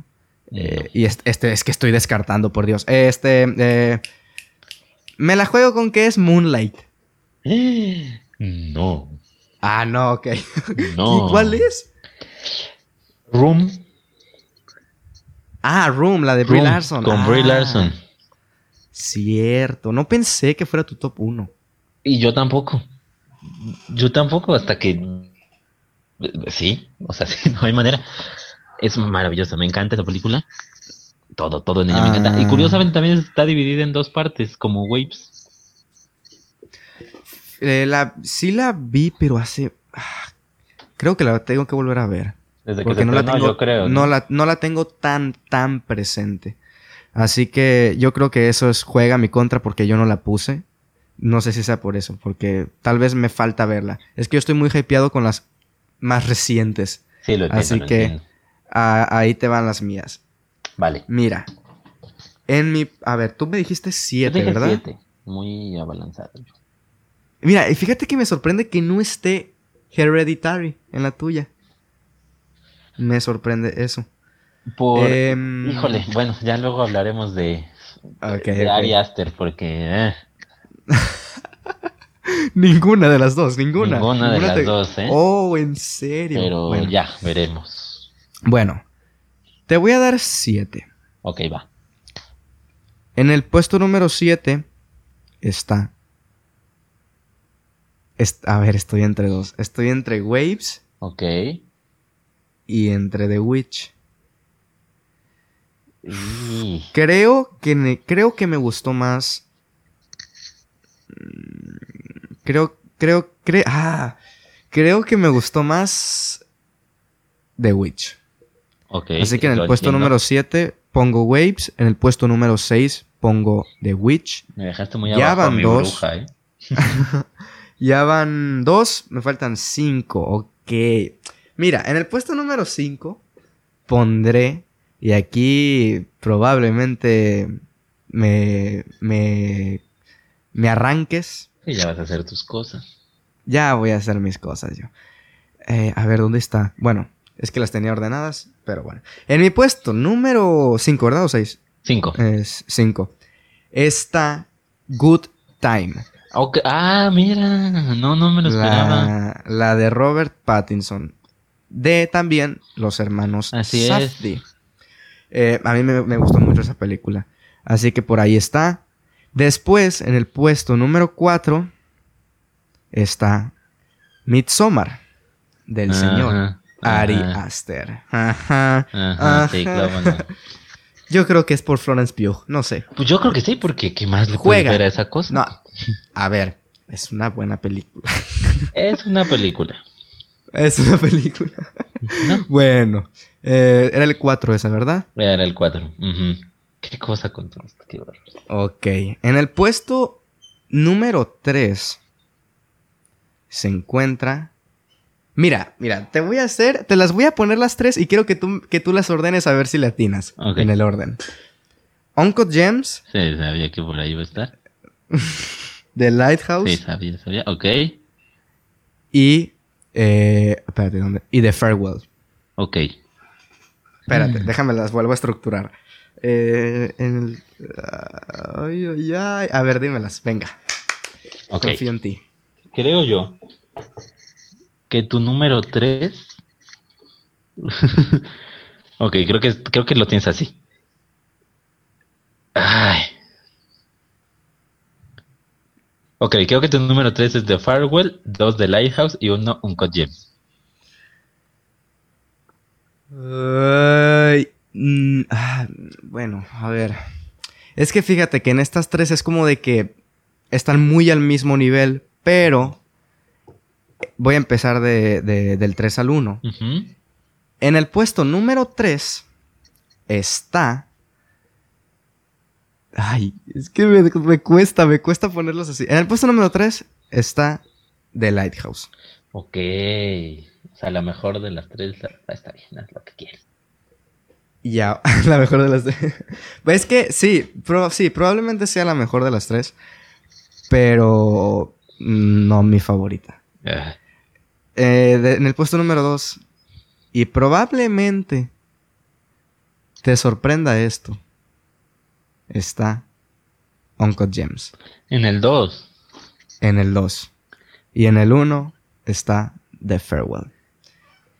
Eh, y este, este es que estoy descartando, por Dios. Este, eh, me la juego con que es Moonlight. No. Ah, no, ok. No. ¿Y cuál es? Room. Ah, Room, la de Brie Room, Larson. Con Ah, Brie Larson. Cierto, no pensé que fuera tu top 1. Y yo tampoco. Yo tampoco, hasta que. Sí, o sea, sí, no hay manera. Es maravillosa, me encanta esa película. Todo, todo en ella me encanta. Y Ah. curiosamente también está dividida en dos partes, como Waves. Eh, la, sí la vi, pero hace. ah, creo que la tengo que volver a ver. Desde que Porque se no la tengo. yo creo. no la, no la tengo tan, tan presente. Así que yo creo que eso es, juega a mi contra porque yo no la puse. No sé si sea por eso, porque tal vez me falta verla. Es que yo estoy muy hypeado con las más recientes. Sí, lo entiendo. Así lo que- entiendo. Ah, ahí te van las mías. Vale. Mira. En mi. A ver, tú me dijiste Yo siete, dije ¿verdad? siete. Muy abalanzado. Mira, y fíjate que me sorprende que no esté Hereditary en la tuya. Me sorprende eso. Por. Em, Híjole, bueno, ya luego hablaremos de. Ok, de. Ari Aster, porque. eh, Ninguna de las dos, ninguna. Ninguna de las dos, ¿eh? Oh, en serio. pero bueno. ya, veremos. Bueno, te voy a dar siete. Ok, va. En el puesto número 7 está. est- a ver, estoy entre dos. Estoy entre Waves Ok. y entre The Witch. Y- Creo que, creo que me gustó más. Creo, creo, creo. Ah, creo que me gustó más. The Witch. Así que en el puesto entiendo. número 7 pongo Waves. En el puesto número 6 pongo The Witch. Me dejaste muy Ya abajo, van mi dos. bruja, ¿eh? Ya van dos, me faltan cinco. Ok. Mira, en el puesto número 5 pondré. Y aquí probablemente me, me, me arranques. Y ya vas a hacer tus cosas. Ya voy a hacer mis cosas yo. Eh, a ver, ¿dónde está? Bueno, es que las tenía ordenadas, pero bueno. En mi puesto número 5, ¿verdad? ¿O 6? Cinco. Es 5. Está Good Time. Ah, mira. No, no me lo esperaba. La, la de Robert Pattinson. De también los hermanos Así es. Eh, a mí me, me gustó mucho esa película. Así que por ahí está. Después, en el puesto número 4, está Midsommar, del Ajá, señor ajá. Ari Aster. Ajá. Ajá, sí, claro. Yo creo que es por Florence Pugh, no sé. Pues yo creo que sí, porque ¿qué más le Juega. puede a esa cosa? No, a ver, es una buena película. Es una película. Es una película. ¿No? Bueno, eh, era el 4 esa, ¿verdad? Era el 4. Qué cosa con todo esto, qué. Ok. En el puesto número 3 se encuentra. Mira, mira, te voy a hacer, te las voy a poner las tres y quiero que tú, que tú las ordenes a ver si le atinas Ok. en el orden. Uncut Gems, Sí, sabía que por ahí iba a estar. The Lighthouse Sí, sabía, sabía. Ok, y. Eh, espérate, ¿dónde? Y The Farewell. ok. Espérate, Mm. déjame las vuelvo a estructurar. Eh, en el- ay, ay, ay. A ver, dímelas, venga. Confío en ti. Creo yo que tu número 3. ok, creo que, creo que lo tienes así. Ay. Ok, creo que tu número 3 es The Farewell, 2 The Lighthouse y 1 Uncut Gems. Ay, mm, ah, bueno, a ver. Es que fíjate que en estas tres es como de que están muy al mismo nivel, pero voy a empezar de- de- del 3 al 1. Ujú. En el puesto número 3 está... Ay, es que me, me cuesta, me cuesta ponerlos así. En el puesto número 3 está The Lighthouse. Ok. O sea, la mejor de las tres está bien, haz lo que quieres. Ya, la mejor de las tres. es que sí, pro- sí, probablemente sea la mejor de las tres. Pero no mi favorita. Eh, de- en el puesto número 2. Y probablemente te sorprenda esto. Está Uncut Gems. En el 2. En el 2. Y en el 1 está The Farewell.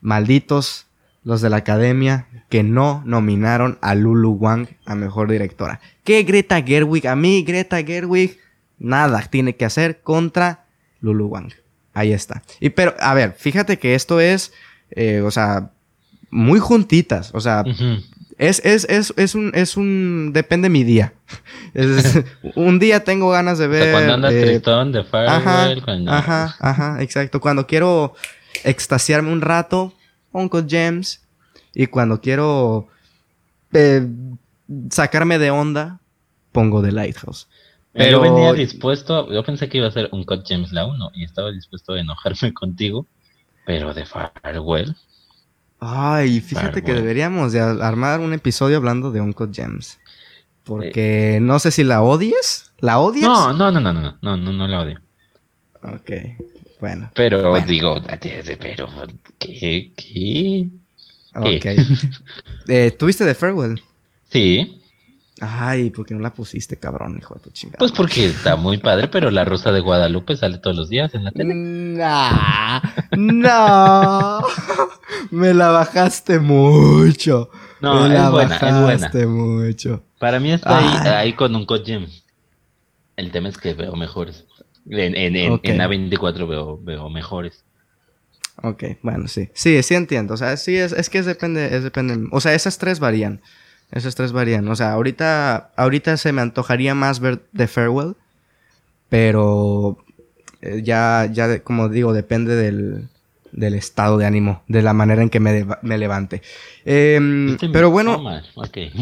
Malditos los de la academia que no nominaron a Lulu Wang a mejor directora. ¿Qué Greta Gerwig? A mí Greta Gerwig nada tiene que hacer contra Lulu Wang. Ahí está. Y pero, a ver, fíjate que esto es, eh, o sea, muy juntitas. O sea, es, es, es, es un, es un, depende mi día. Es- un día tengo ganas de O ver. sea, cuando andas eh, tristón de Ajá, Farewell, cuando... ajá, ajá, exacto. Cuando quiero extasiarme un rato, Uncle James. Y cuando quiero eh, sacarme de onda, pongo The Lighthouse. Pero yo venía dispuesto, yo pensé que iba a ser un Cut James la 1 y estaba dispuesto a enojarme contigo, pero de Farewell. Ay, fíjate que deberíamos de ar- armar un episodio hablando de Uncle James. Porque no sé si la odies. ¿La odias? No, no, no, no, no, no, no, no la odio. Ok, bueno. Pero Bueno. digo, pero ¿qué? ¿Qué? Ok. Eh, ¿Tuviste The Farewell? Sí, Ay, ¿por qué no la pusiste, cabrón, hijo de tu chingada? pues porque está muy padre, pero la Rosa de Guadalupe sale todos los días en la tele. Nah, no, me la bajaste mucho. No, me la es buena, es buena. bajaste mucho. Para mí está ahí, ahí con un Cut James. El tema es que veo mejores. En, en, en A24 veo, veo mejores. Ok, bueno, sí. Sí, sí entiendo. O sea, sí, es, es que es depende, es depende. O sea, esas tres varían. Esas tres varían. O sea, ahorita, ahorita se me antojaría más ver The Farewell. Pero eh, ya, ya de- como digo, depende del, del estado de ánimo, de la manera en que me, me levante. Em, pero bueno,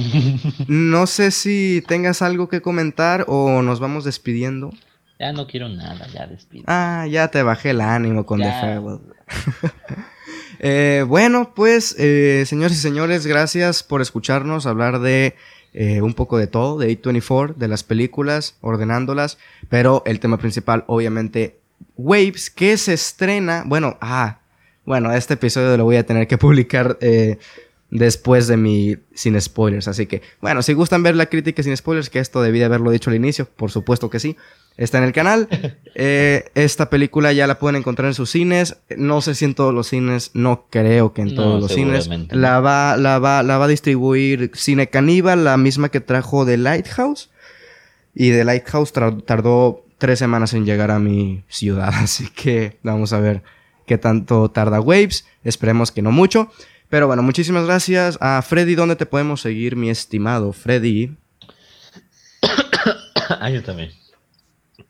no sé si tengas algo que comentar o nos vamos despidiendo. ya no quiero nada, ya despido. Ah, ya te bajé el ánimo con The. Farewell. Eh, bueno, pues, eh, señores y señores, gracias por escucharnos hablar de eh, un poco de todo, de A24, de las películas, ordenándolas, pero el tema principal, obviamente, Waves, que se estrena, bueno, ah, bueno, este episodio lo voy a tener que publicar eh, después de mi sin spoilers, así que, bueno, si gustan ver la crítica sin spoilers, que esto debí de haberlo dicho al inicio, por supuesto que sí. Está en el canal. Eh, esta película ya la pueden encontrar en sus cines. No sé si en todos los cines, no creo que en No, todos los cines. La va, la, va, la va a distribuir Cine Caníbal, la misma que trajo The Lighthouse. Y The Lighthouse tardó tres semanas en llegar a mi ciudad. Así que vamos a ver qué tanto tarda Waves. Esperemos que no mucho. Pero bueno, muchísimas gracias a Freddy. ¿Dónde te podemos seguir, mi estimado Freddy? ah, yo también.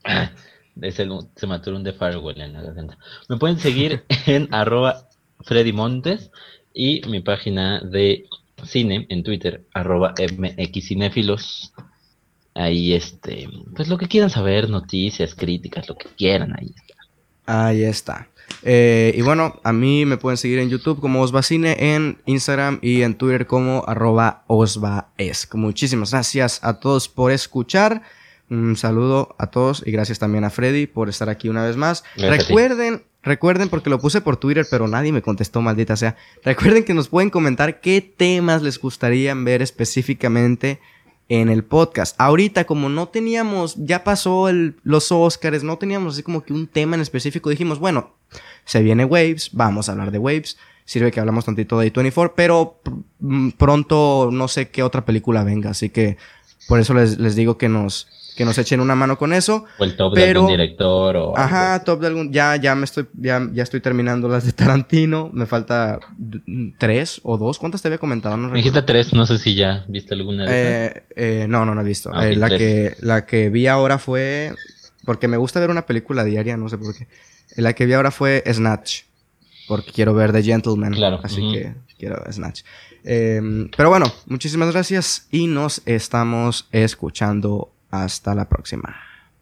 Es el, se me atoró un de Farwell en la. Me pueden seguir en arroba Freddy Montes y mi página de cine en Twitter, arroba mxcinéfilos. Ahí, este, pues lo que quieran saber, noticias, críticas, lo que quieran ahí. Ahí está. Eh, y bueno, a mí me pueden seguir en YouTube como Osvacine, en Instagram y en Twitter como arroba osvaes. Muchísimas gracias a todos por escuchar. Un saludo a todos y gracias también a Freddy por estar aquí una vez más. Gracias recuerden, recuerden porque lo puse por Twitter pero nadie me contestó, maldita sea. Recuerden que nos pueden comentar qué temas les gustaría ver específicamente en el podcast. Ahorita, como no teníamos, ya pasó el, los Oscars, no teníamos así como que un tema en específico, dijimos, bueno, se viene Waves, vamos a hablar de Waves. Sirve que hablamos tantito de A24, pero pr- pronto no sé qué otra película venga, así que por eso les, les digo que nos, que nos echen una mano con eso. O el top de algún director o Ajá, top de algún. Ya, ya me estoy, ya, ya estoy terminando las de Tarantino. Me falta tres o dos. ¿Cuántas te había comentado? No Me dijiste tres, no sé si ya viste alguna de. Eh, eh, no, no, no he visto. Ah, Eh, la, tres. que, la que vi ahora fue. Porque me gusta ver una película diaria, no sé por qué. La que vi ahora fue Snatch. Porque quiero ver The Gentleman. Claro, Así que quiero Snatch. Eh, pero bueno, muchísimas gracias y nos estamos escuchando. Hasta la próxima.